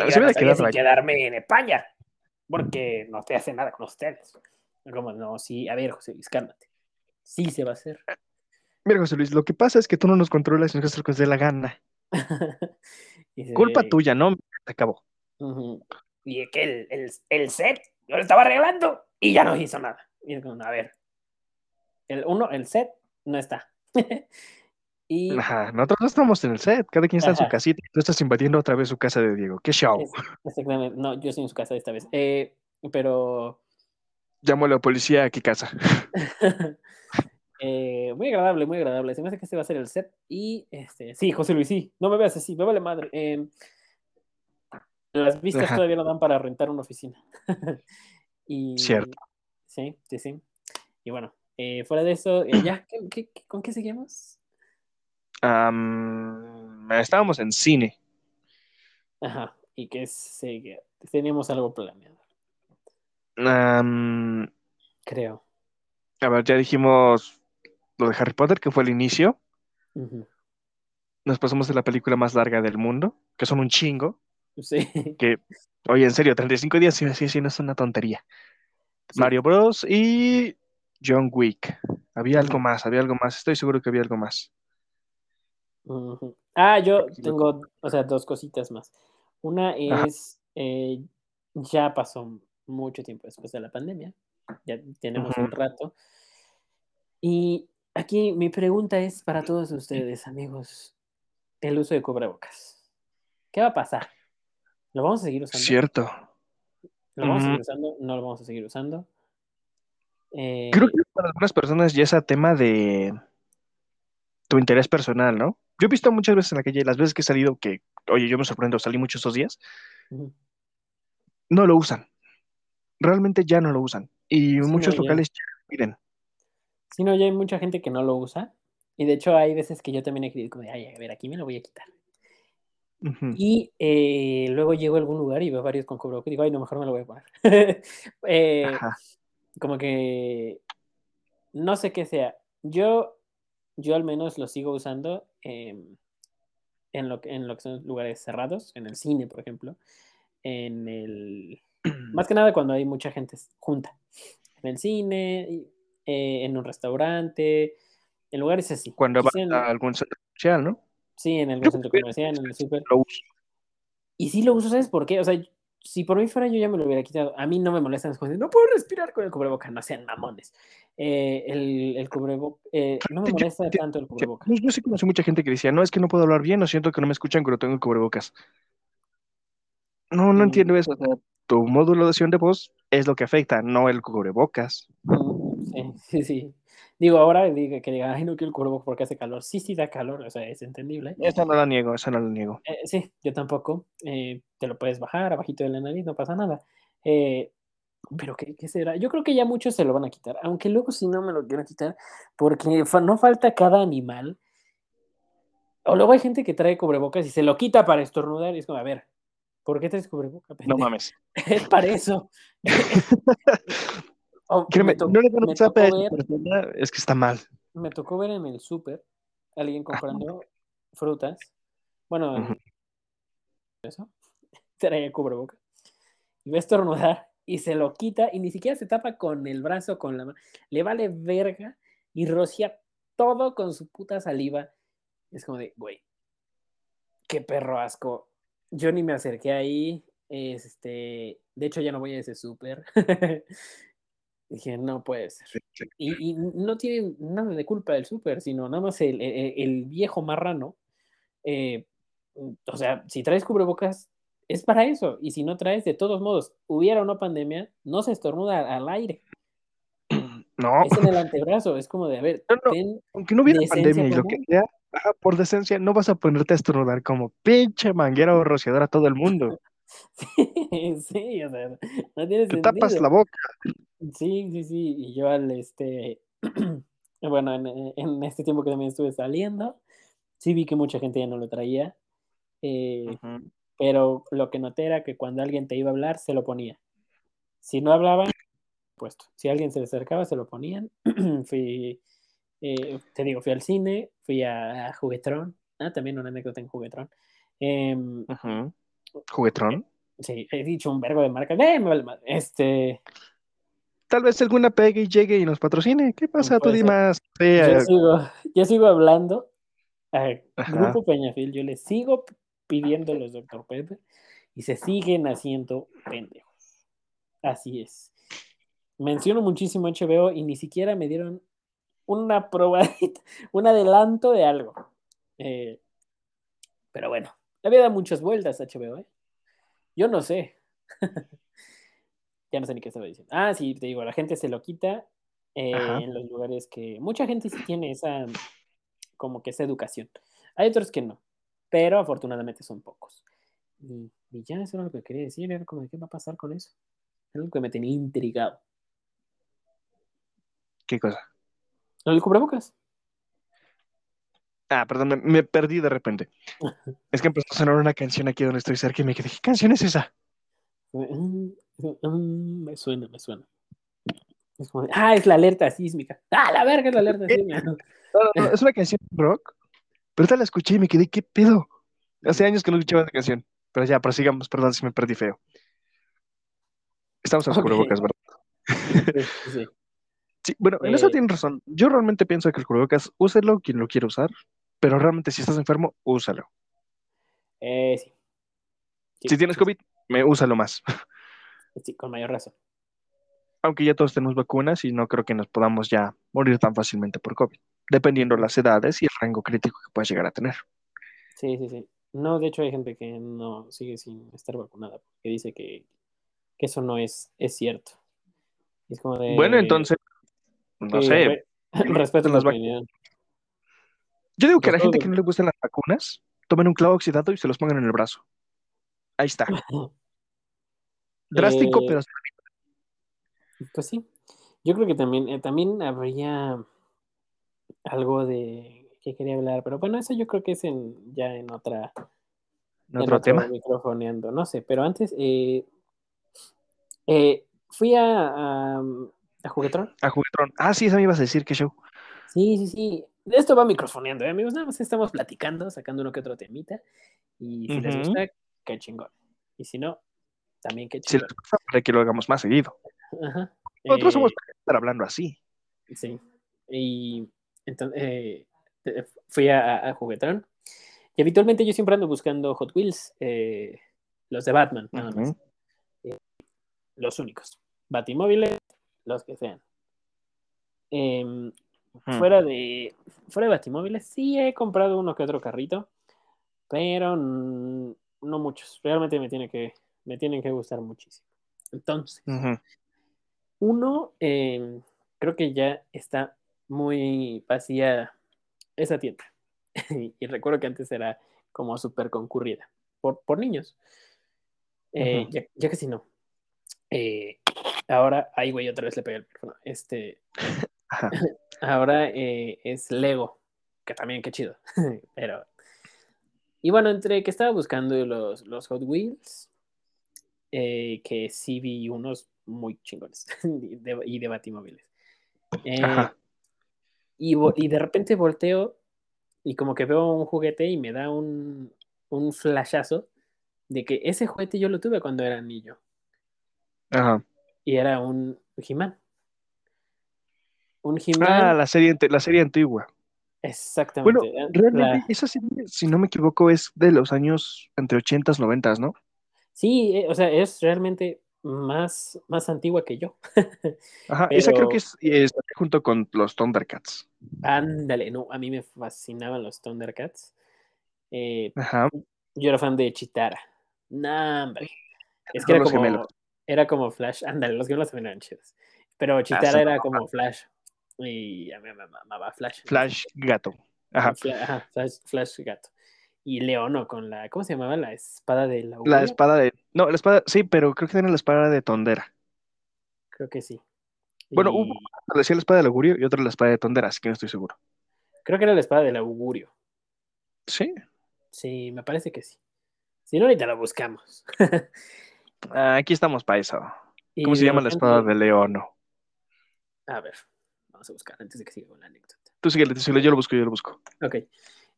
Había quedado sin quedarme en España, porque no te hace nada con ustedes. Como, no, sí, a ver, José Luis, cálmate. Sí se va a hacer. Mira, José Luis, lo que pasa es que tú no nos controlas y nos haces lo que te dé la gana. Se Culpa tuya, ¿no? Se acabó. Y es que el, el, el set yo lo estaba arreglando y ya no hizo nada. Y es como, a ver, el uno, el set no está. y Ajá, nosotros no estamos en el set, cada quien está en su casita y tú estás invadiendo otra vez su casa de Diego. ¡Qué show! es- exactamente, no, yo estoy en su casa esta vez. Eh, pero Llamo a la policía a qué casa. eh, muy agradable, muy agradable. Se me hace que este va a ser el set. Y este, sí, José Luis, sí, no me veas así, me vale madre. Eh, las vistas Ajá. todavía no dan para rentar una oficina. y, Cierto. Sí, sí, sí. Y bueno, eh, fuera de eso, eh, ya, ¿qué- qué- qué- ¿con qué seguimos? Am, estábamos en cine. Ajá, y que se, teníamos algo planeado, creo. a ver, ya dijimos lo de Harry Potter, que fue el inicio. Nos pasamos de la película más larga del mundo, que son un chingo. Sí. Que, oye, en serio, 35 días, sí, sí, sí, no es una tontería. Sí. Mario Bros. y John Wick. Había algo más, había algo más. Estoy seguro que había algo más. Ah, yo tengo, o sea, dos cositas más. Una es, eh, ya pasó mucho tiempo después de la pandemia, ya tenemos un rato. Y aquí mi pregunta es para todos ustedes, amigos, el uso de cubrebocas. ¿Qué va a pasar? ¿Lo vamos a seguir usando? Cierto. ¿Lo vamos a seguir usando? ¿No lo vamos a seguir usando? Eh, Creo que para algunas personas ya es a tema de tu interés personal, ¿no? Yo he visto muchas veces en la calle, las veces que he salido, que, oye, yo me sorprendo, salí muchos esos días, no lo usan. Realmente ya no lo usan. Y Sí, muchos no, locales ya lo piden. Sí, no, ya hay mucha gente que no lo usa. Y de hecho hay veces que yo también he querido como de, ay, a ver, aquí me lo voy a quitar. Y eh, luego llego a algún lugar y veo varios con cubrebocas y digo, ay, no, mejor me lo voy a poner. Eh, Ajá. Como que no sé qué sea. Yo, yo al menos lo sigo usando en, lo, que- en lo que son lugares cerrados, en el cine, por ejemplo, en el... Más que nada cuando hay mucha gente junta. En el cine, eh, en un restaurante, en lugares así. Cuando vas Quizá en- a algún centro comercial, ¿no? sí, en algún Yo centro comercial, en el súper. Lo uso. Y sí lo uso, ¿sabes por qué? O sea, si por mí fuera yo ya me lo hubiera quitado. A mí no me molestan las cosas. No puedo respirar con el cubrebocas, no sean mamones. Eh, el el cubrebocas, no me molesta yo- tanto el cubrebocas. Yo, yo sí conocí mucha gente que decía, no, es que no puedo hablar bien, o siento que no me escuchan cuando tengo el cubrebocas. No, no Mm. entiendo eso. O sea, tu modulación de voz es lo que afecta, no el cubrebocas. Mm, Sí, sí, sí. Digo, ahora diga, que diga, ay, no quiero el cubrebocas porque hace calor. Sí, sí da calor, o sea, es entendible. Esa no la niego, esa no la niego. Eh, sí, yo tampoco. Eh, te lo puedes bajar abajito de la nariz, no pasa nada. Eh, pero ¿qué, qué será? Yo creo que ya muchos se lo van a quitar, aunque luego si no me lo quiero quitar, porque fa- no falta cada animal. O luego hay gente que trae cubrebocas y se lo quita para estornudar y es como, a ver, ¿por qué traes cubrebocas? No mames. Es para eso. O Créeme, me, to- no le zape a ver, persona, es que está mal. me tocó ver en el súper alguien comprando frutas. Bueno, en Ujú. eso, traía cubrebocas. Y va a estornudar y se lo quita y ni siquiera se tapa con el brazo, con la mano. Le vale verga y rocía todo con su puta saliva. Es como de, güey, qué perro asco. Yo ni me acerqué ahí. Este, de hecho, ya no voy a ese súper. Dije, no puede ser. Y, y no tiene nada de culpa del súper, sino nada más el, el- el viejo marrano. eh, o sea, si traes cubrebocas, es para eso. Y si no traes, de todos modos, hubiera una pandemia, no se estornuda al aire. No, Es en el antebrazo. Es como de, a ver, No, no. ten- aunque no hubiera pandemia y lo que sea, por decencia, no vas a ponerte a estornudar como pinche manguera o rociadora a todo el mundo. sí, o sea, no tiene Te tapas sentido. la boca. Sí, sí, sí. Y yo al este, bueno, en, en este tiempo que también estuve saliendo, sí vi que mucha gente ya no lo traía. eh, pero lo que noté era que cuando alguien te iba a hablar, se lo ponía. Si no hablaban, puesto. Si alguien se le acercaba, se lo ponían. fui, eh, te digo, fui al cine, fui a, a Juguetrón. Ah, también una anécdota en Juguetrón. Em, Ujú. Juguetrón. sí, he dicho un vergo de marcas. Eh. Este, Tal vez alguna pegue y llegue y nos patrocine. ¿Qué pasa? Tú di más. yo fea. sigo, yo sigo hablando a Ajá. Grupo Peñafil, yo les sigo pidiendo los Dr. Pepper y se siguen haciendo pendejos. Así es. Menciono muchísimo HBO y ni siquiera me dieron una probadita, un adelanto de algo. Eh, pero bueno, la vida da muchas vueltas HBO, ¿eh? Yo no sé. ya no sé ni qué estaba diciendo. Ah, sí, te digo, la gente se lo quita eh, en los lugares que mucha gente sí tiene esa como que esa educación. Hay otros que no, pero afortunadamente son pocos. Y, y ya eso era lo que quería decir, era como de qué va a pasar con eso. Es lo que me tenía intrigado. ¿Qué cosa? Lo del cubrebocas. Ah, perdón, me, me perdí de repente. Es que empezó a sonar una canción aquí donde estoy cerca y me quedé, ¿qué canción es esa? Mm, me suena, me suena. Es como de, ah, es la alerta sísmica. Ah, la verga es la alerta sísmica. No, no, no, es una canción rock, pero ahorita la escuché y me quedé, ¿qué pedo? Hace años que no escuchaba esa canción. Pero ya, prosigamos, perdón si me perdí feo. Estamos a los Ok. cubrebocas, ¿verdad? Sí, sí, sí. Sí, bueno, en eso Eh. tienen razón. Yo realmente pienso que el cubrebocas, úselo quien lo quiera usar, pero realmente si estás enfermo, úsalo. Eh, sí. Sí, Si tienes COVID, me úsalo más. Sí, con mayor razón. Aunque ya todos tenemos vacunas y no creo que nos podamos ya morir tan fácilmente por COVID, dependiendo las edades y el rango crítico que puedas llegar a tener. Sí, sí, sí. No, de hecho hay gente que no sigue sin estar vacunada, porque dice que, que eso no es, es cierto. Es como de... Bueno, entonces, no que sé. re- respeto las tu vac- opinión. Yo digo que a la gente que no le gustan las vacunas, tomen un clavo oxidado y se los pongan en el brazo. Ahí está. Drástico, Eh, pero Pues sí. Yo creo que también, eh, también habría. algo de que quería hablar, pero bueno, eso yo creo que es en, ya en otra. ¿En otro tema? Microfoneando, no sé, pero antes eh, fui a, a, a, Juguetron. A Juguetron. Ah, sí, eso me ibas a decir, qué show. Sí, sí, sí. De esto va microfoneando, ¿eh, amigos. Nada más estamos platicando, sacando uno que otro temita. Y si les gusta, qué chingón. Y si no, también qué chingón. Si les gusta, para que lo hagamos más seguido. Ajá. Nosotros somos para estar hablando así. Sí. Y entonces eh, fui a, a, Juguetron. Y habitualmente yo siempre ando buscando Hot Wheels, eh, los de Batman, nada más. Eh, los únicos. Batimóviles, los que sean. Fuera, de, fuera de Batimóviles, sí he comprado uno que otro carrito, pero no muchos. Realmente me, tiene que, me tienen que gustar muchísimo. Entonces, uno, em, creo que ya está muy vacía esa tienda. y recuerdo que antes era como súper concurrida por, por niños. Eh, ya, ya, que si no. Eh, ahora, ahí güey, otra vez le pegué el teléfono. Este, ahora eh, es Lego, que también qué chido. Pero. Y bueno, entre que estaba buscando los, los Hot Wheels, que sí vi unos muy chingones y de, y de batimóviles. Y, y, de repente volteo y como que veo un juguete y me da un, un flashazo de que ese juguete yo lo tuve cuando era niño. Ajá. Y era un He-Man. Un He-Man. Ah, la serie, la serie antigua. Exactamente. Bueno, realmente esa serie, si no me equivoco, es de los años entre 80s, 90 ¿no? Sí, eh, o sea, es realmente más, más antigua que yo. Ajá, esa creo que es, es, junto con los Thundercats. Ándale, no, a mí me fascinaban los Thundercats. Eh, Ajá. Yo era fan de Chitara. No, hombre. Es que era como, era como Flash. Ándale, los gemelos también eran chidos. Pero ah, Chitara era como Flash. Y a mí me amaba Flash. Flash gato. Ajá. Ajá, Flash, Flash gato y Leono con la, ¿cómo se llamaba? La espada de la La espada de, no, la espada, sí, pero creo que tiene la espada de Tondera. Creo que sí. Bueno, uno decía la espada del augurio y otro la espada de Tondera, así que no estoy seguro. Creo que era la espada del augurio. ¿Sí? Sí, me parece que sí. Si no, ahorita la buscamos. Aquí estamos para eso. ¿Cómo se llama la espada de Leono? A ver, vamos a buscar antes de que siga con la anécdota. Tú síguele, tú síguele, yo lo busco, yo lo busco. Ok.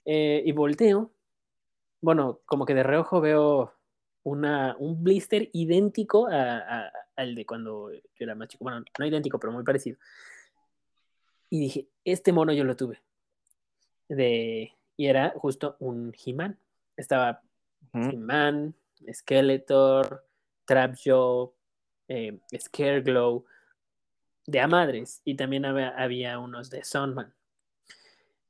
Eh, y volteo bueno, como que de reojo veo una, un blister idéntico al de cuando yo era más chico. Bueno, no idéntico, pero muy parecido. Y dije, este mono yo lo tuve. De, y era justo un He-Man. Estaba He-Man, Skeletor, Trapjaw, eh, Scareglow, de a madres. Y también había, había unos de Sunman,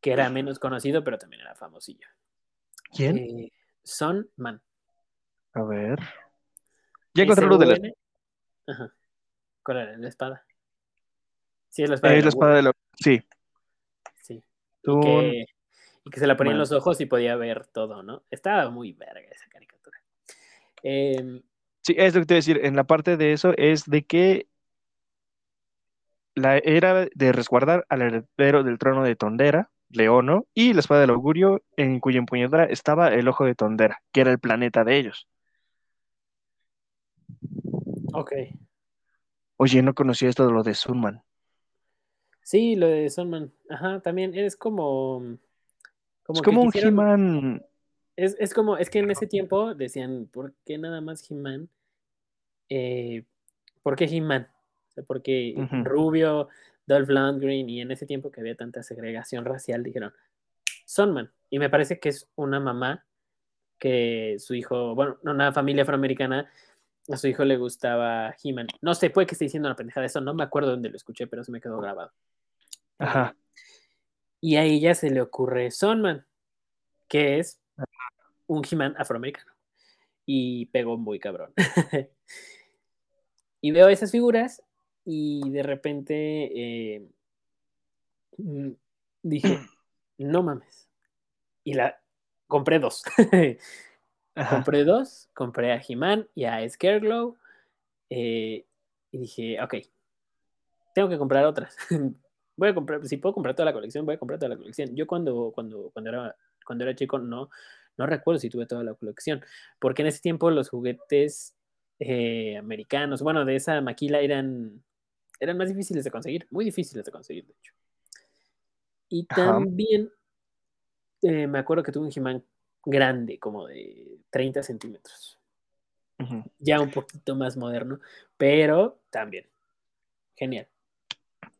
que era menos conocido, pero también era famosillo. ¿Quién? Eh, Son Man. A ver. Ya encontré lo de la Ajá. ¿Cuál era? ¿La espada? Sí, es la espada. Es la espada de la... Sí. Sí. Y, que, y, que, se la ponía en los ojos y podía ver todo, ¿no? Estaba muy verga esa caricatura. Eh... Sí, es lo que te voy a decir. En la parte de eso es de que la era de resguardar al heredero del trono de Tondera Leono, y la espada del augurio, en cuya empuñadura estaba el ojo de Tondera, que era el planeta de ellos. Ok. Oye, no conocía esto de lo de Sunman. Sí, lo de Sunman. Ajá, también es como. como es como un He-Man. Es, es, como, es que en ese tiempo decían, ¿por qué nada más He-Man? Eh, ¿Por qué He-Man? O sea, porque Rubio, Dolph Lundgren y en ese tiempo que había tanta segregación racial, dijeron, Sonman. Y me parece que es una mamá que su hijo, bueno, una familia afroamericana, a su hijo le gustaba He-Man. No sé, puede que esté diciendo una pendejada de eso, no me acuerdo dónde lo escuché, pero se me quedó grabado. Ajá. Y a ella se le ocurre Sonman, que es un He-Man afroamericano. Y pegó muy cabrón. y veo esas figuras y de repente eh, mm, dije, no mames. Y la compré dos. compré dos, compré a He-Man y a Scareglow. Eh, y dije, ok, tengo que comprar otras. voy a comprar, si puedo comprar toda la colección, voy a comprar toda la colección. Yo cuando, cuando, cuando, era, cuando era chico no, no recuerdo si tuve toda la colección, porque en ese tiempo los juguetes eh, americanos, bueno, de esa maquila eran, eran más difíciles de conseguir, muy difíciles de conseguir, de hecho. Y también eh, me acuerdo que tuve un he grande, como de 30 centímetros. Ya un poquito más moderno, pero también. Genial.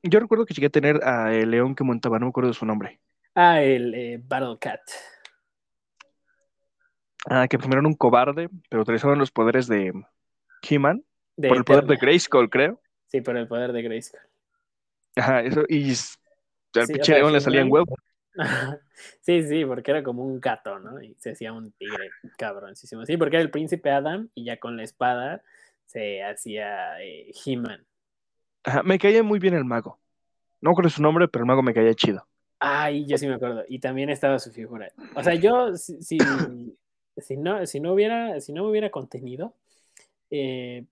Yo recuerdo que llegué a tener a el león que montaba, no me acuerdo de su nombre. Ah, el eh, Battle Cat. Ah, que primero era un cobarde, pero utilizaban los poderes de He-Man. Por el poder de Grayskull, creo. Sí, por el poder de Grayskull. Ajá, eso, y al pinche león le salían huevos. sí, sí, porque era como un gato, ¿no? Y se hacía un tigre cabroncísimo. Sí, porque era el príncipe Adam y ya con la espada se hacía eh, He-Man. me caía muy bien el mago. No recuerdo su nombre, pero el mago me caía chido. Ay, yo sí me acuerdo. Y también estaba su figura. O sea, yo, si, si, no, si no hubiera, si no me hubiera contenido, eh,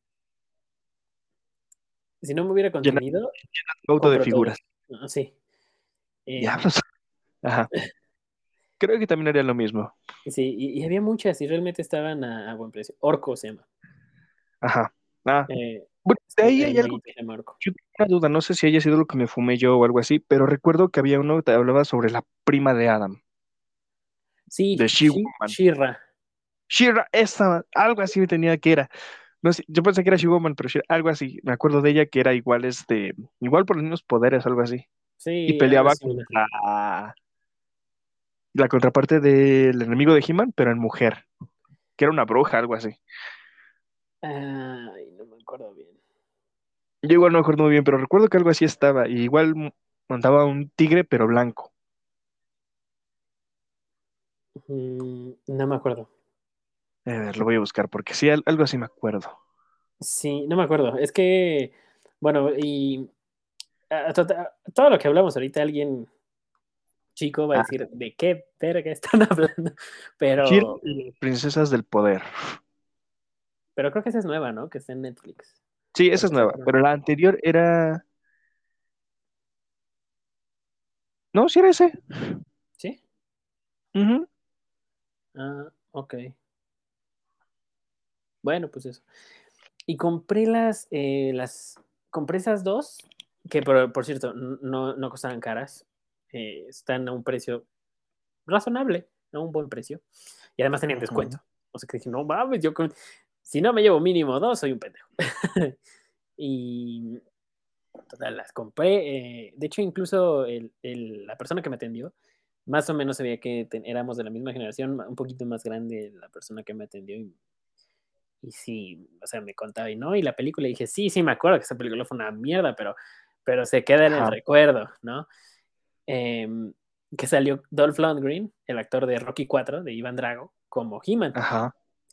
si no me hubiera contenido. Auto de figuras. Sí. Eh, Ajá. Creo que también haría lo mismo. Sí, y, había muchas y realmente estaban a, buen precio. Orco se llama. Ajá. Ah. Eh, bueno, de ahí hay algo. Yo tengo una duda, no sé si haya sido lo que me fumé yo o algo así, pero recuerdo que había uno que te hablaba sobre la prima de Adam. Sí, de Shira. Shira, esa, algo así me tenía que era. No sé, yo pensé que era She-Woman, pero algo así. Me acuerdo de ella que era igual, este, igual por los mismos poderes, algo así. Sí. Y peleaba contra la contraparte del enemigo de He-Man, pero en mujer. Que era una bruja, algo así. Ay, no me acuerdo bien. Yo igual no me acuerdo muy bien, pero recuerdo que algo así estaba. Y igual montaba un tigre, pero blanco. Mm, no me acuerdo. A ver, lo voy a buscar, porque sí, algo así me acuerdo. Sí, no me acuerdo. Es que, bueno, y todo lo que hablamos ahorita, alguien chico va a ah. decir, ¿de qué verga están hablando? Pero... Princesas del Poder. Pero creo que esa es nueva, ¿no? Que está en Netflix. Sí, esa es nueva, pero la anterior era... No, sí era ese. ¿Sí? Ah, ok. Bueno, pues eso. Y compré las, eh, las, compré esas dos, que por, por cierto, no, no costaban caras. Eh, están a un precio razonable, a un buen precio. Y además tenían descuento. O sea que dije, no mames, yo si no me llevo mínimo dos, soy un pendejo. y total, las compré. Eh, de hecho, incluso el, el, la persona que me atendió, más o menos sabía que éramos de la misma generación, un poquito más grande la persona que me atendió. Y, y sí, o sea, me contaba y no. Y la película, dije, sí, sí, me acuerdo que esa película fue una mierda, pero, pero se queda en el recuerdo, ¿no? Em, que salió Dolph Lundgren, el actor de Rocky 4, de Iván Drago, como He-Man.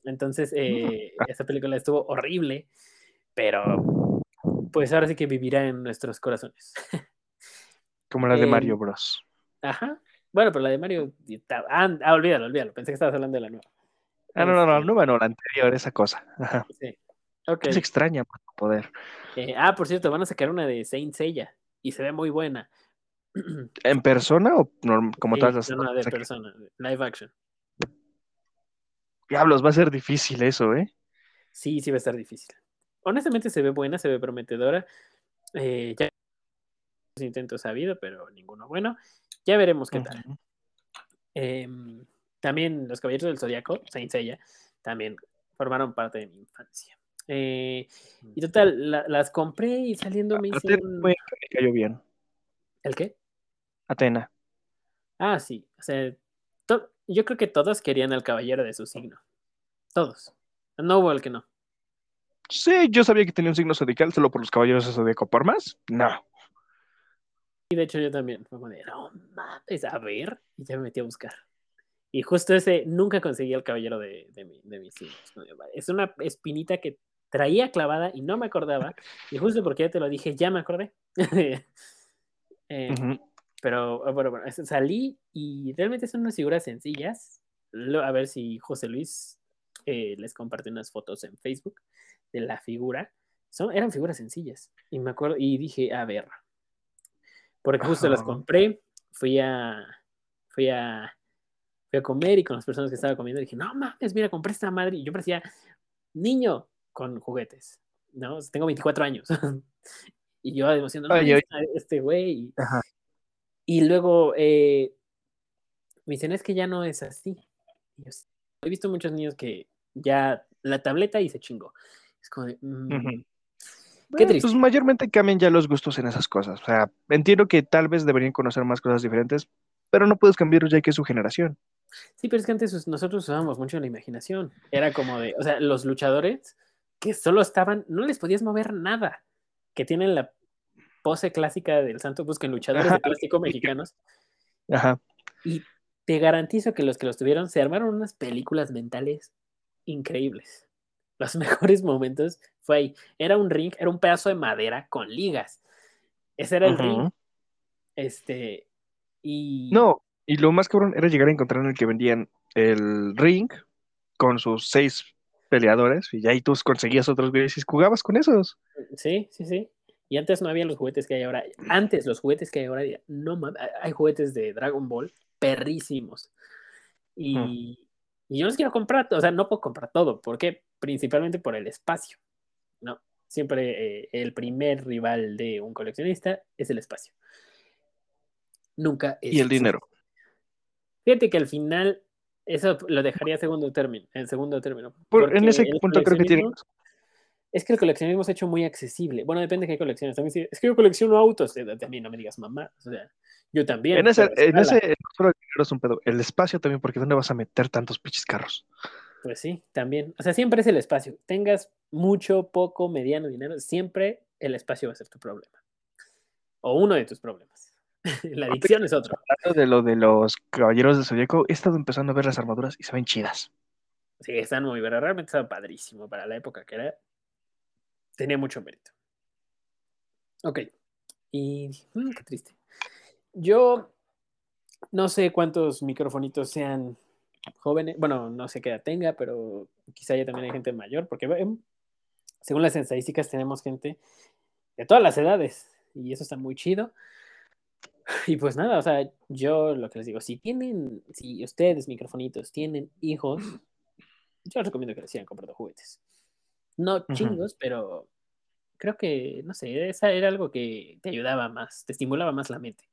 Entonces, eh, esa película estuvo horrible, pero pues ahora sí que vivirá en nuestros corazones. Como la de Mario em, Bros. Ajá. Bueno, pero la de Mario. Ah, ah, olvídalo, olvídalo. Pensé que estabas hablando de la nueva. Ah, no, no, no, este, no, no, la anterior, esa cosa. Ajá. Sí. Okay. Es extraña poder. Eh, ah, por cierto, van a sacar una de Saint Seiya y se ve muy buena. ¿En persona o como tal? No, de persona, live action. Diablos, va a ser difícil eso, ¿eh? Sí, sí va a estar difícil. Honestamente se ve buena, se ve prometedora. Eh, ya intentos ha habido, pero ninguno bueno. Ya veremos qué tal. Em, también los Caballeros del Zodíaco, Saint Seiya, también formaron parte de mi infancia. Eh, y total, las compré y saliendo me. Me cayó bien. ¿El qué? Atena. Ah, sí. O sea, yo creo que todos querían al caballero de su signo. Todos. No hubo el que no. Sí, yo sabía que tenía un signo zodiacal solo por los caballeros de zodiaco. ¿Por más? No. Y de hecho yo también. Fue como de, no mames, a ver. Y ya me metí a buscar. Y justo ese, nunca conseguí el caballero de, de, mi, de mis signos. Es una espinita que traía clavada y no me acordaba. Y justo porque ya te lo dije, ya me acordé. eh, pero ah, bueno, bueno, salí y realmente son unas figuras sencillas. A ver si José Luis eh, les comparte unas fotos en Facebook de la figura. Son, eran figuras sencillas. Y me acuerdo, y dije, a ver. porque justo las compré, fui a, fui a, fui a comer y con las personas que estaba comiendo dije, no mames, mira, compré esta madre. Y yo parecía niño con juguetes, ¿no? Tengo 24 años. y yo emocionado, no, este güey. Y, Ajá. y luego eh, me dicen, es que ya no es así. Y yo, he visto muchos niños que ya la tableta y se chingó. Es como de, mm, Ujú. Qué triste. Pues mayormente cambian ya los gustos en esas cosas. O sea, entiendo que tal vez deberían conocer más cosas diferentes, pero no puedes cambiar ya que es su generación. Sí, pero es que antes nosotros usábamos mucho la imaginación. Era como de, o sea, los luchadores que solo estaban, no les podías mover nada, que tienen la pose clásica del santo, busquen luchadores Ajá. de plástico mexicanos, Ajá. y te garantizo que los que los tuvieron se armaron unas películas mentales increíbles. Los mejores momentos fue ahí. Era un ring, era un pedazo de madera con ligas. Ese era el ring. Este, y... No, y lo más cabrón era llegar a encontrar en el que vendían el ring con sus seis peleadores y ahí tú conseguías otros güeyes y jugabas con esos. Sí, sí, sí. Y antes no había los juguetes que hay ahora. Antes los juguetes que hay ahora, no mames, hay juguetes de Dragon Ball perrísimos. Y, y yo los quiero comprar, o sea, no puedo comprar todo, porque principalmente por el espacio, ¿no? Siempre eh, el primer rival de un coleccionista es el espacio. Nunca es Y el dinero. Fíjate que al final eso lo dejaría segundo término, en segundo término. Por- en ese punto creo que tiene... es que el coleccionismo se ha hecho muy accesible. Bueno, depende de qué colecciones. También sí, es que yo colecciono autos. eh, También no me digas mamá. O sea, yo también. En ese, en ese, el dinero es un pedo, el espacio también, porque ¿dónde vas a meter tantos pinches carros? Pues sí, también. O sea, siempre es el espacio. Tengas mucho, poco, mediano dinero, siempre el espacio va a ser tu problema. O uno de tus problemas. La adicción es otro. Hablando de lo de los caballeros de Zodíaco, he estado empezando a ver las armaduras y se ven chidas. Sí, están muy, pero realmente estaba padrísimo para la época que era. Tenía mucho mérito. Ok. Y mm, qué triste. Yo no sé cuántos microfonitos sean jóvenes. Bueno, no sé qué edad tenga, pero quizá ya también hay gente mayor, porque em, según las estadísticas tenemos gente de todas las edades. Y eso está muy chido. Y pues nada, o sea, yo lo que les digo, si tienen, si ustedes, microfonitos, tienen hijos, yo les recomiendo que les sigan comprando juguetes. No chingos, pero creo que, no sé, esa era algo que te ayudaba más, te estimulaba más la mente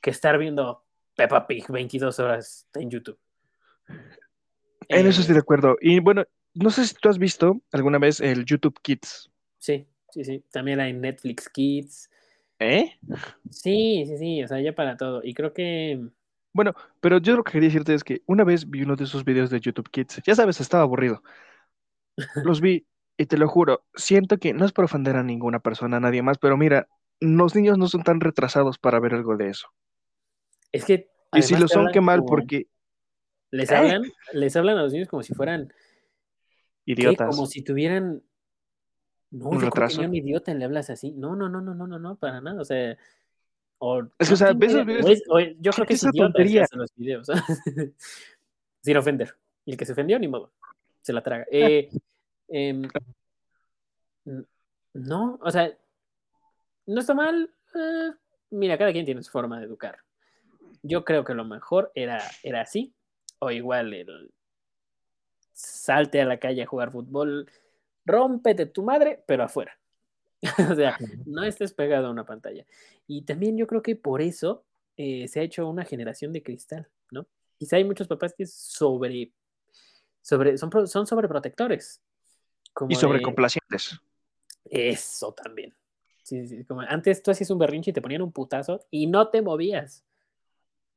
que estar viendo Peppa Pig 22 horas en YouTube. En eso Eh, estoy de acuerdo. Y bueno, no sé si tú has visto alguna vez el YouTube Kids. Sí, sí, sí. También hay Netflix Kids. ¿Eh? Sí, sí, sí, o sea, ya para todo. Y creo que Bueno, pero yo lo que quería decirte es que una vez vi uno de esos videos de YouTube Kids. Ya sabes, estaba aburrido. Los vi y te lo juro, siento que no es por ofender a ninguna persona, a nadie más, pero mira, los niños no son tan retrasados para ver algo de eso. es que Y si lo son, qué mal, como- porque les ¿Eh? hablan, les hablan a los niños como si fueran ¿qué? idiotas. Como si tuvieran no, Un yo creo que retraso. ni a un idiota le hablas así. No, no, no, no, no, no, no, para nada. O sea, o, Es que, o sea, ves esos idea, videos o es- o es- yo creo que ¿qué es idiota tontería? hace los videos. Sin ofender. Y el que se ofendió, ni modo. Se la traga. Eh, em, no, o sea, no está mal. eh, mira, cada quien tiene su forma de educar. Yo creo que lo mejor era, era así. O igual el salte a la calle a jugar fútbol, rómpete tu madre, pero afuera. o sea, no estés pegado a una pantalla. Y también yo creo que por eso eh, se ha hecho una generación de cristal, ¿no? Quizá hay muchos papás que sobre, sobre son, son sobreprotectores. Como Y de- sobrecomplacientes. Eso también. Sí, sí, como antes tú hacías un berrinche y te ponían un putazo y no te movías.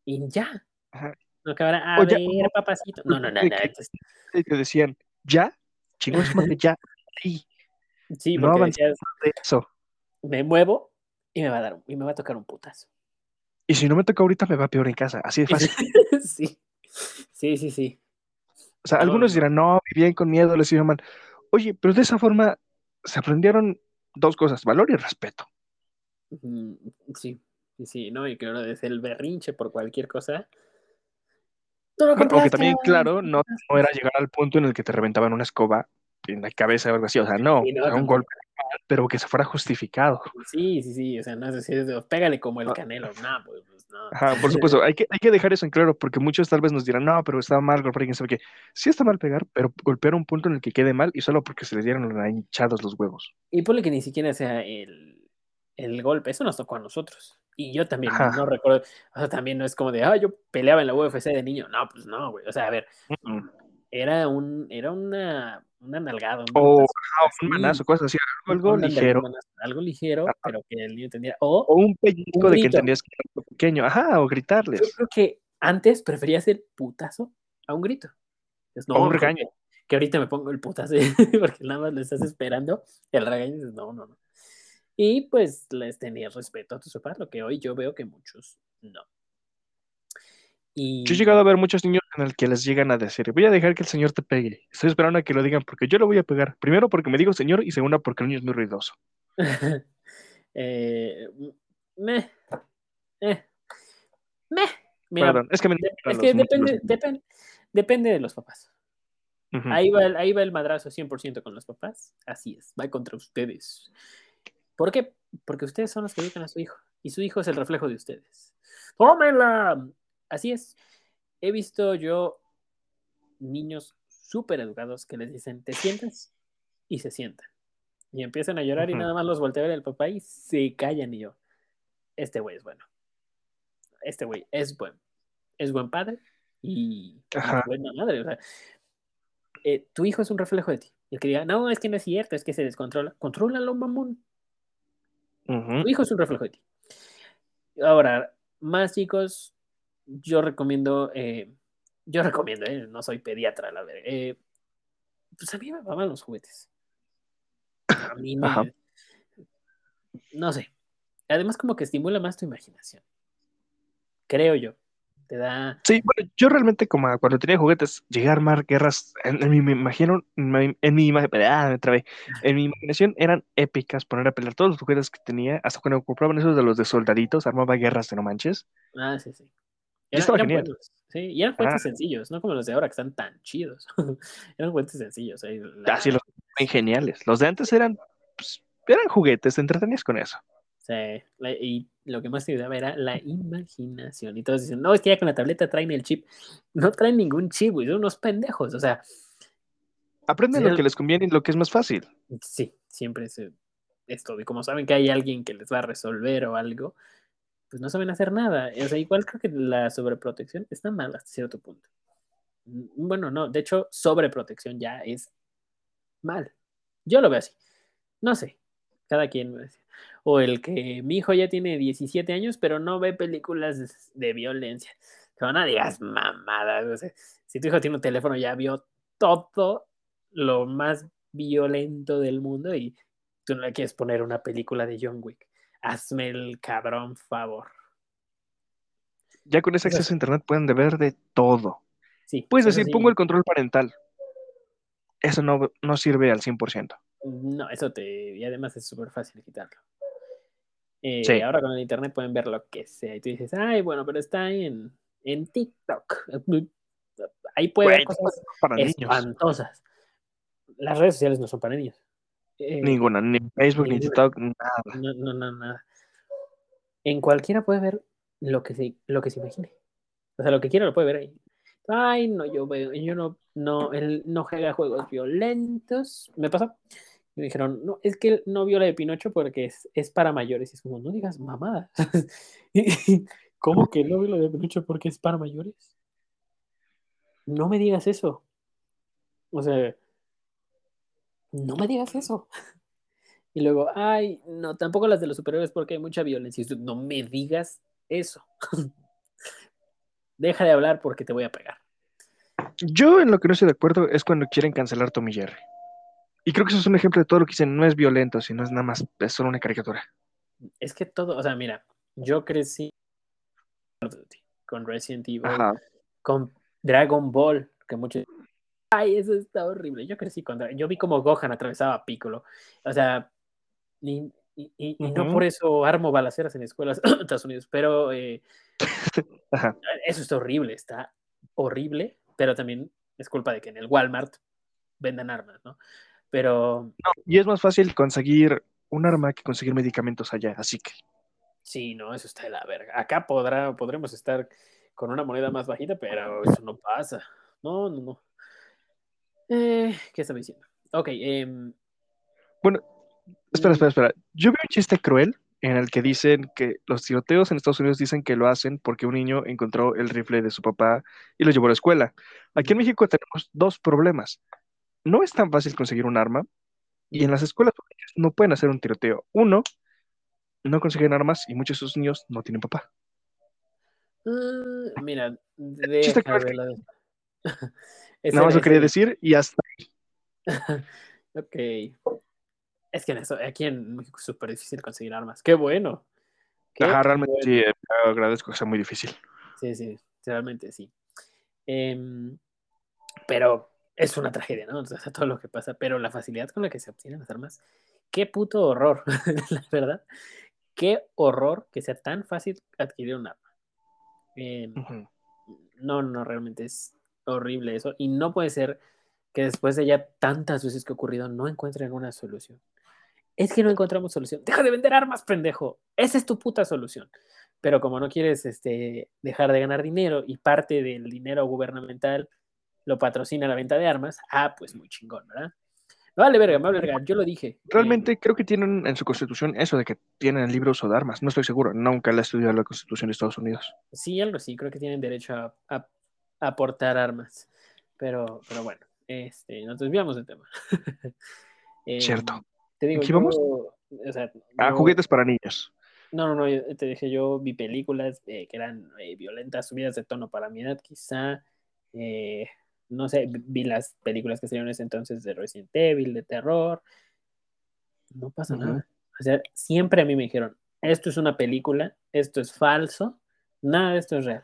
Y ya. Ajá. No a O ya- ver, papacito. No, no, no, de no. que- entonces- Y te decían, ¿ya? Chingón, su madre, ya. Sí, sí, no porque avanzamos decías, de eso. me muevo y me va a dar un- y me va a tocar un putazo. Y si no me toca ahorita, me va peor en casa. Así de fácil. sí. Sí, sí, sí. O sea, No, algunos no. dirán, no, vivían con miedo, les iba mal. Oye, pero de esa forma se aprendieron dos cosas, valor y respeto. Sí, sí, sí, ¿no? Y claro, desde el berrinche por cualquier cosa. Tú lo aunque también, ¿no? claro, no, no era llegar al punto en el que te reventaban una escoba en la cabeza o algo así. O sea, no, Sí, no, o sea, un golpe. pero que se fuera justificado. Sí, sí, sí, o sea, no es decir, pégale como el canelo, no, pues, pues no. Ajá, por supuesto, hay que, hay que dejar eso en claro, porque muchos tal vez nos dirán, no, pero está mal golpear, quién sabe qué. Sí está mal pegar, pero golpear un punto en el que quede mal y solo porque se le dieron hinchados los huevos. Y ponle que ni siquiera sea el, el golpe, eso nos tocó a nosotros. Y yo también Ajá. no recuerdo, o sea, también no es como de, ah, yo peleaba en la UFC de niño. No, pues no, güey. O sea, a ver, era un, era una, una nalgada, un O así, un manazo, cosas así, algo, algo ligero. manazo, algo ligero, Ajá. pero que el niño entendiera. O O un pellizco de que entendías que era algo pequeño. Ajá, o yo gritarles. creo que antes prefería hacer putazo a un grito. Pues, no, O un regaño. Que, que ahorita me pongo el putazo, porque nada más le estás esperando el regaño dices, no, no, no. Y pues les tenías respeto a tus papás, lo que hoy yo veo que muchos no. Y Yo he llegado a ver muchos niños en el que les llegan a decir, voy a dejar que el señor te pegue. Estoy esperando a que lo digan porque yo lo voy a pegar. Primero porque me digo señor y segundo porque el niño es muy ruidoso. eh, me, eh, me. Mira, Perdón, es que me es que depende, depende, depende de los papás. Ahí va, el, ahí va el madrazo 100% con los papás. Así es, va contra ustedes. ¿Por qué? Porque ustedes son los que educan a su hijo. Y su hijo es el reflejo de ustedes. ¡Tómenla! Así es. He visto yo niños súper educados que les dicen, te sientas y se sientan. Y empiezan a llorar y nada más los voltea a ver el papá y se callan. Y yo, este güey es bueno. Este güey es bueno. Es buen padre y, Ajá. buena madre. O sea, eh, tu hijo es un reflejo de ti. Y el que diga, no, es que no es cierto, es que se descontrola. Contrólalo, mamón. Ujú. Tu hijo es un reflejo de ti. Ahora, más chicos, yo recomiendo, eh, yo recomiendo, eh, no soy pediatra, la verdad. eh, pues a mí me maman los juguetes. A mí me, Ajá. no sé. Además, como que estimula más tu imaginación. Creo yo. Te da. Sí, bueno, yo realmente como cuando tenía juguetes llegué a armar guerras, en, en mi, me imagino, en mi, en mi ima- ah, me trabé. En mi imaginación eran épicas poner a pelear todos los juguetes que tenía, hasta cuando compraban esos de los de soldaditos, armaba guerras de no manches. Ah, sí, sí. Y estaba eran genial. buenos, sí, y eran Ah. sencillos, no como los de ahora que están tan chidos. eran juguetes sencillos. ahí la- Así los eran geniales. Los de antes eran, pues, eran juguetes, te entretenías con eso. Sí, la- y lo que más te ayudaba era la imaginación. Y todos dicen, no, es que ya con la tableta traen el chip. No traen ningún chip, güey, son unos pendejos. O sea, Aprenden lo que les conviene y lo que es más fácil. sí, siempre es, es todo. Y como saben que hay alguien que les va a resolver o algo, pues no saben hacer nada. O sea, igual creo que la sobreprotección está mal hasta cierto punto. Mm, Bueno, no, de hecho, sobreprotección ya es mal. Yo lo veo así. No sé, cada quien. me dice. O el que mi hijo ya tiene 17 años, pero no ve películas de, violencia. No digas mamadas. o sea, si tu hijo tiene un teléfono, ya vio todo lo más violento del mundo y tú no le quieres poner una película de John Wick. Hazme el cabrón favor. Ya con ese Eso acceso a internet pueden de ver de todo. Sí, Puedes decir, sí, pongo el control parental. Eso no, no sirve al 100%. No, eso te. Y además es súper fácil quitarlo. Eh, Sí. Ahora con el internet pueden ver lo que sea. Y tú dices, ay, bueno, pero está en, en TikTok. Ahí puede ver Güey, cosas Para niños. espantosas. Las redes sociales no son para niños. Eh, Ninguna, ni Facebook, ni. TikTok, nada. No, no, no, nada. En cualquiera puede ver lo que se, lo que se imagine. O sea, lo que quiera lo puede ver ahí. Ay, no, yo veo, yo no, no, él no juega juegos violentos. Me pasó. Me dijeron, no, es que él no vio la de Pinocho porque es, es para mayores. Y es como, no digas mamadas. ¿Cómo que no vio la de Pinocho porque es para mayores? No me digas eso. O sea, no me digas eso. Y luego, ay, no, tampoco las de los superhéroes porque hay mucha violencia. Y tú, no me digas eso. Deja de hablar porque te voy a pegar. Yo en lo que no estoy de acuerdo es cuando quieren cancelar Tom y Jerry. Y creo que eso es un ejemplo de todo lo que dicen. No es violento, sino es nada más, es solo una caricatura. Es que todo, o sea, mira, yo crecí con Resident Evil, Ajá. con Dragon Ball, que muchos. Ay, eso está horrible. Yo crecí. Dra- Yo vi como Gohan atravesaba a Piccolo. O sea, y, y- y- y no por eso armo balaceras en escuelas de Estados Unidos, pero eh, eso está horrible, está horrible, pero también es culpa de que en el Walmart vendan armas, ¿no? Pero No, y es más fácil conseguir un arma que conseguir medicamentos allá, así que. sí, no, eso está de la verga. Acá podrá, podremos estar con una moneda más bajita, pero eso no pasa. No, no, no. Eh, ¿Qué estaba diciendo? Ok, em, Bueno, espera, espera, espera. Yo vi un chiste cruel en el que dicen que los tiroteos en Estados Unidos dicen que lo hacen porque un niño encontró el rifle de su papá y lo llevó a la escuela. Aquí en México tenemos dos problemas. No es tan fácil conseguir un arma y en las escuelas públicas no pueden hacer un tiroteo. Uno, no consiguen armas y muchos de sus niños no tienen papá. ah, mira, de Ese Nada más lo quería decir y hasta Ok. Es que en eso, aquí en México es súper difícil conseguir armas. Qué bueno. Qué Ajá, realmente bueno. sí, eh, agradezco que sea muy difícil. Sí, sí, realmente sí. Em, pero es una tragedia, ¿no? O sea, todo lo que pasa, pero la facilidad con la que se obtienen las armas, qué puto horror, la verdad. Qué horror que sea tan fácil adquirir un arma. Em, no, no, realmente es horrible eso. Y no puede ser que después de ya tantas veces que ha ocurrido no encuentren una solución. Es que no encontramos solución. Deja de vender armas, pendejo. Esa es tu puta solución. Pero como no quieres este, dejar de ganar dinero y parte del dinero gubernamental lo patrocina la venta de armas, ah, pues muy chingón, ¿verdad? Vale verga, me vale verga. Yo lo dije. Realmente creo que tienen en su constitución eso de que tienen el libre uso de armas. No estoy seguro, nunca la he estudiado la constitución de Estados Unidos. Sí, algo así. Creo que tienen derecho a aportar armas. Pero, pero bueno, este, nos desviamos del tema. Em, Cierto. Te digo, ¿Aquí yo, vamos? o sea, Ah, yo- juguetes para niños. No, no, no, yo te dije, yo vi películas eh, que eran eh, violentas, subidas de tono para mi edad, quizá, eh, no sé, vi- las películas que salieron en ese entonces de Resident Evil, de terror, no pasa nada. O sea, siempre a mí me dijeron, esto es una película, esto es falso, nada de esto es real.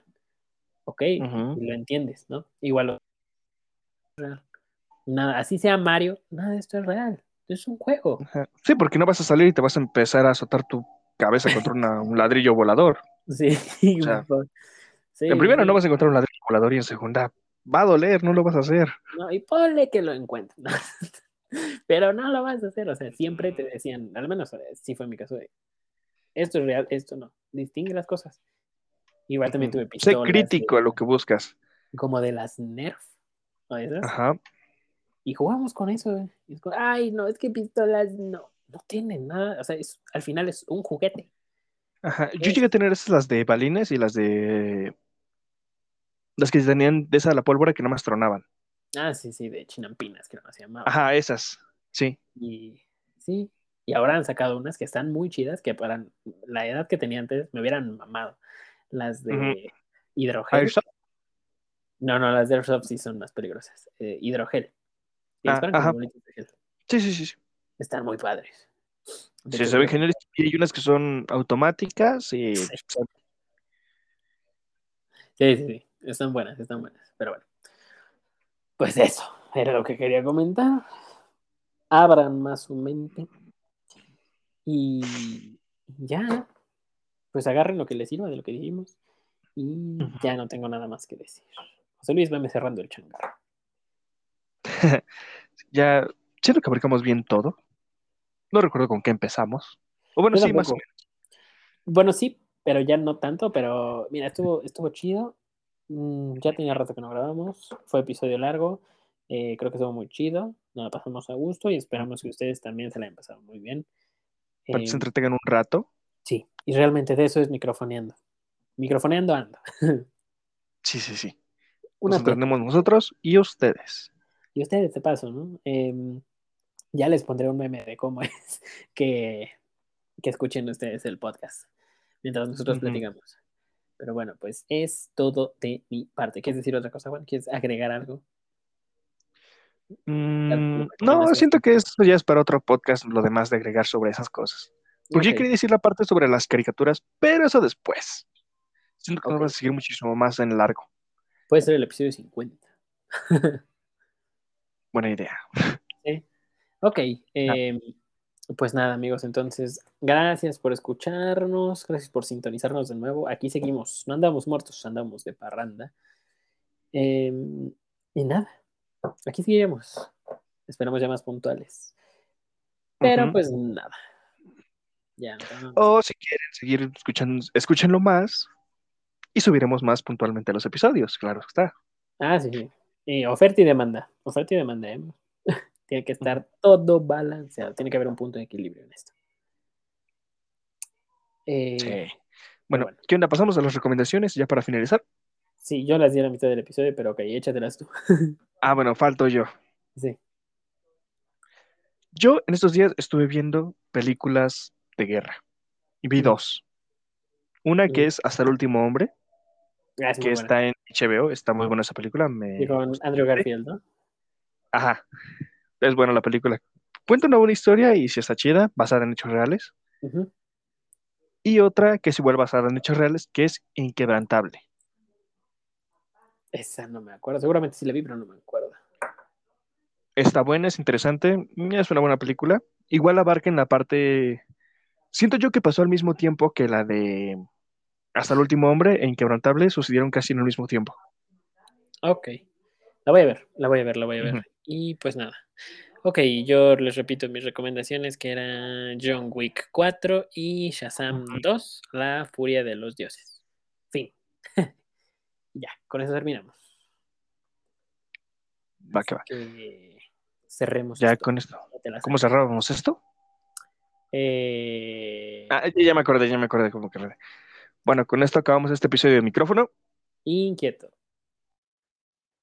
Ok, y lo entiendes, ¿no? Igual. Nada, así sea Mario, nada de esto es real. Es un juego. Sí, porque no vas a salir y te vas a empezar a azotar tu cabeza contra una- un ladrillo volador. Sí, O sea, sí, en primera sí. no vas a encontrar un ladrillo volador y en segunda va a doler, no lo vas a hacer. No, y ponle que lo encuentren. Pero no lo vas a hacer. O sea, siempre te decían, al menos eh, sí fue mi caso de esto es real, esto no. Distingue las cosas. Igual también tuve Sé pistolas. crítico de- a lo que buscas. Como de las Nerf. ¿o esas? Ajá. Y jugamos con eso. Y es como, Ay, no, es que pistolas no, no tienen nada. O sea, es, al final es un juguete. Ajá. Yo Es- llegué a tener esas las de balines y las de las que tenían de esa la pólvora que no más tronaban. Ah, sí, sí, de chinampinas, que se llamaba. Ajá, esas. Sí. Y sí, y ahora han sacado unas que están muy chidas, que para la edad que tenía antes me hubieran mamado. Las de hidrogel. Airsoft. No, no, las de Airsoft sí son más peligrosas. Eh, hidrogel. Ah, ajá. Sí, sí, sí. Están muy padres. De Sí, se ven geniales. Y hay unas que son automáticas y Sí. Sí, sí, sí. Están buenas, están buenas. Pero bueno. Pues eso, era lo que quería comentar. Abran más su mente. Y ya. Pues agarren lo que les sirva de lo que dijimos. Y ya no tengo nada más que decir. José Luis, veme cerrando el changarro. ya siento que abarcamos bien todo. No recuerdo con qué empezamos. O bueno, Yo sí, más o tampoco. Bueno, sí, pero ya no tanto. Pero mira, estuvo, estuvo chido. Mm, ya tenía rato que no grabamos. Fue episodio largo. Eh, creo que estuvo muy chido. Nos la pasamos a gusto y esperamos que ustedes también se la hayan pasado muy bien. para que se Eh, entretengan un rato. Sí, y realmente de eso es microfoneando. Microfoneando ando. Sí, sí, sí. Una Nos entendemos nosotros y ustedes. Y ustedes de paso, ¿no? Em, ya les pondré un meme de cómo es que, que escuchen ustedes el podcast mientras nosotros platicamos. Pero bueno, pues es todo de mi parte. ¿Quieres decir otra cosa, Juan? ¿Quieres agregar algo? Mm, no, siento que esto ya es para otro podcast, lo demás de agregar sobre esas cosas. Porque yo quería decir la parte sobre las caricaturas, pero eso después. Siento que Ok. nos va a seguir muchísimo más en largo. Puede ser el episodio 50. Buena idea. Ok, em, pues nada, amigos, entonces, gracias por escucharnos, gracias por sintonizarnos de nuevo. Aquí seguimos, no andamos muertos, andamos de parranda. Em, y nada, aquí seguiremos. Esperamos ya más puntuales. Pero uh -huh. pues nada. Ya, o si quieren seguir escuchando, escúchenlo más y subiremos más puntualmente los episodios, claro está. Ah, sí, sí. Y oferta y demanda. Oferta y demanda. ¿eh? tiene que estar todo balanceado. Tiene que haber un punto de equilibrio en esto. Eh, sí. Bueno, bueno, ¿qué onda? ¿Pasamos a las recomendaciones ya para finalizar? Sí, yo las di a la mitad del episodio, pero ok, échatelas tú. ah, bueno, falto yo. Sí. Yo en estos días estuve viendo películas de guerra. Y vi dos. Una que es Hasta el último hombre, ah, que está en HBO. Está muy buena esa película. Me... Y con Andrew Garfield, ¿no? Ajá. Es buena la película. Cuenta una buena historia y si está chida, basada en hechos reales. Uh -huh. Y otra que es igual basada en hechos reales, que es Inquebrantable. Esa no me acuerdo. Seguramente sí la vi, pero no me acuerdo. Está buena, es interesante. Es una buena película. Igual abarca en la parte. Siento yo que pasó al mismo tiempo que la de Hasta el último hombre e Inquebrantable sucedieron casi en el mismo tiempo. Ok. La voy a ver, la voy a ver, la voy a ver. Uh -huh. Y pues nada. Ok, yo les repito mis recomendaciones que eran John Wick 4 y Shazam uh -huh. 2, La Furia de los Dioses. Fin. ya, con eso terminamos. Va que va. Que cerremos. Ya esto. con esto. ¿Cómo cerrábamos esto? Eh... Ah, ya me acordé, ya me acordé cómo que. Bueno, con esto acabamos este episodio de micrófono. Inquieto.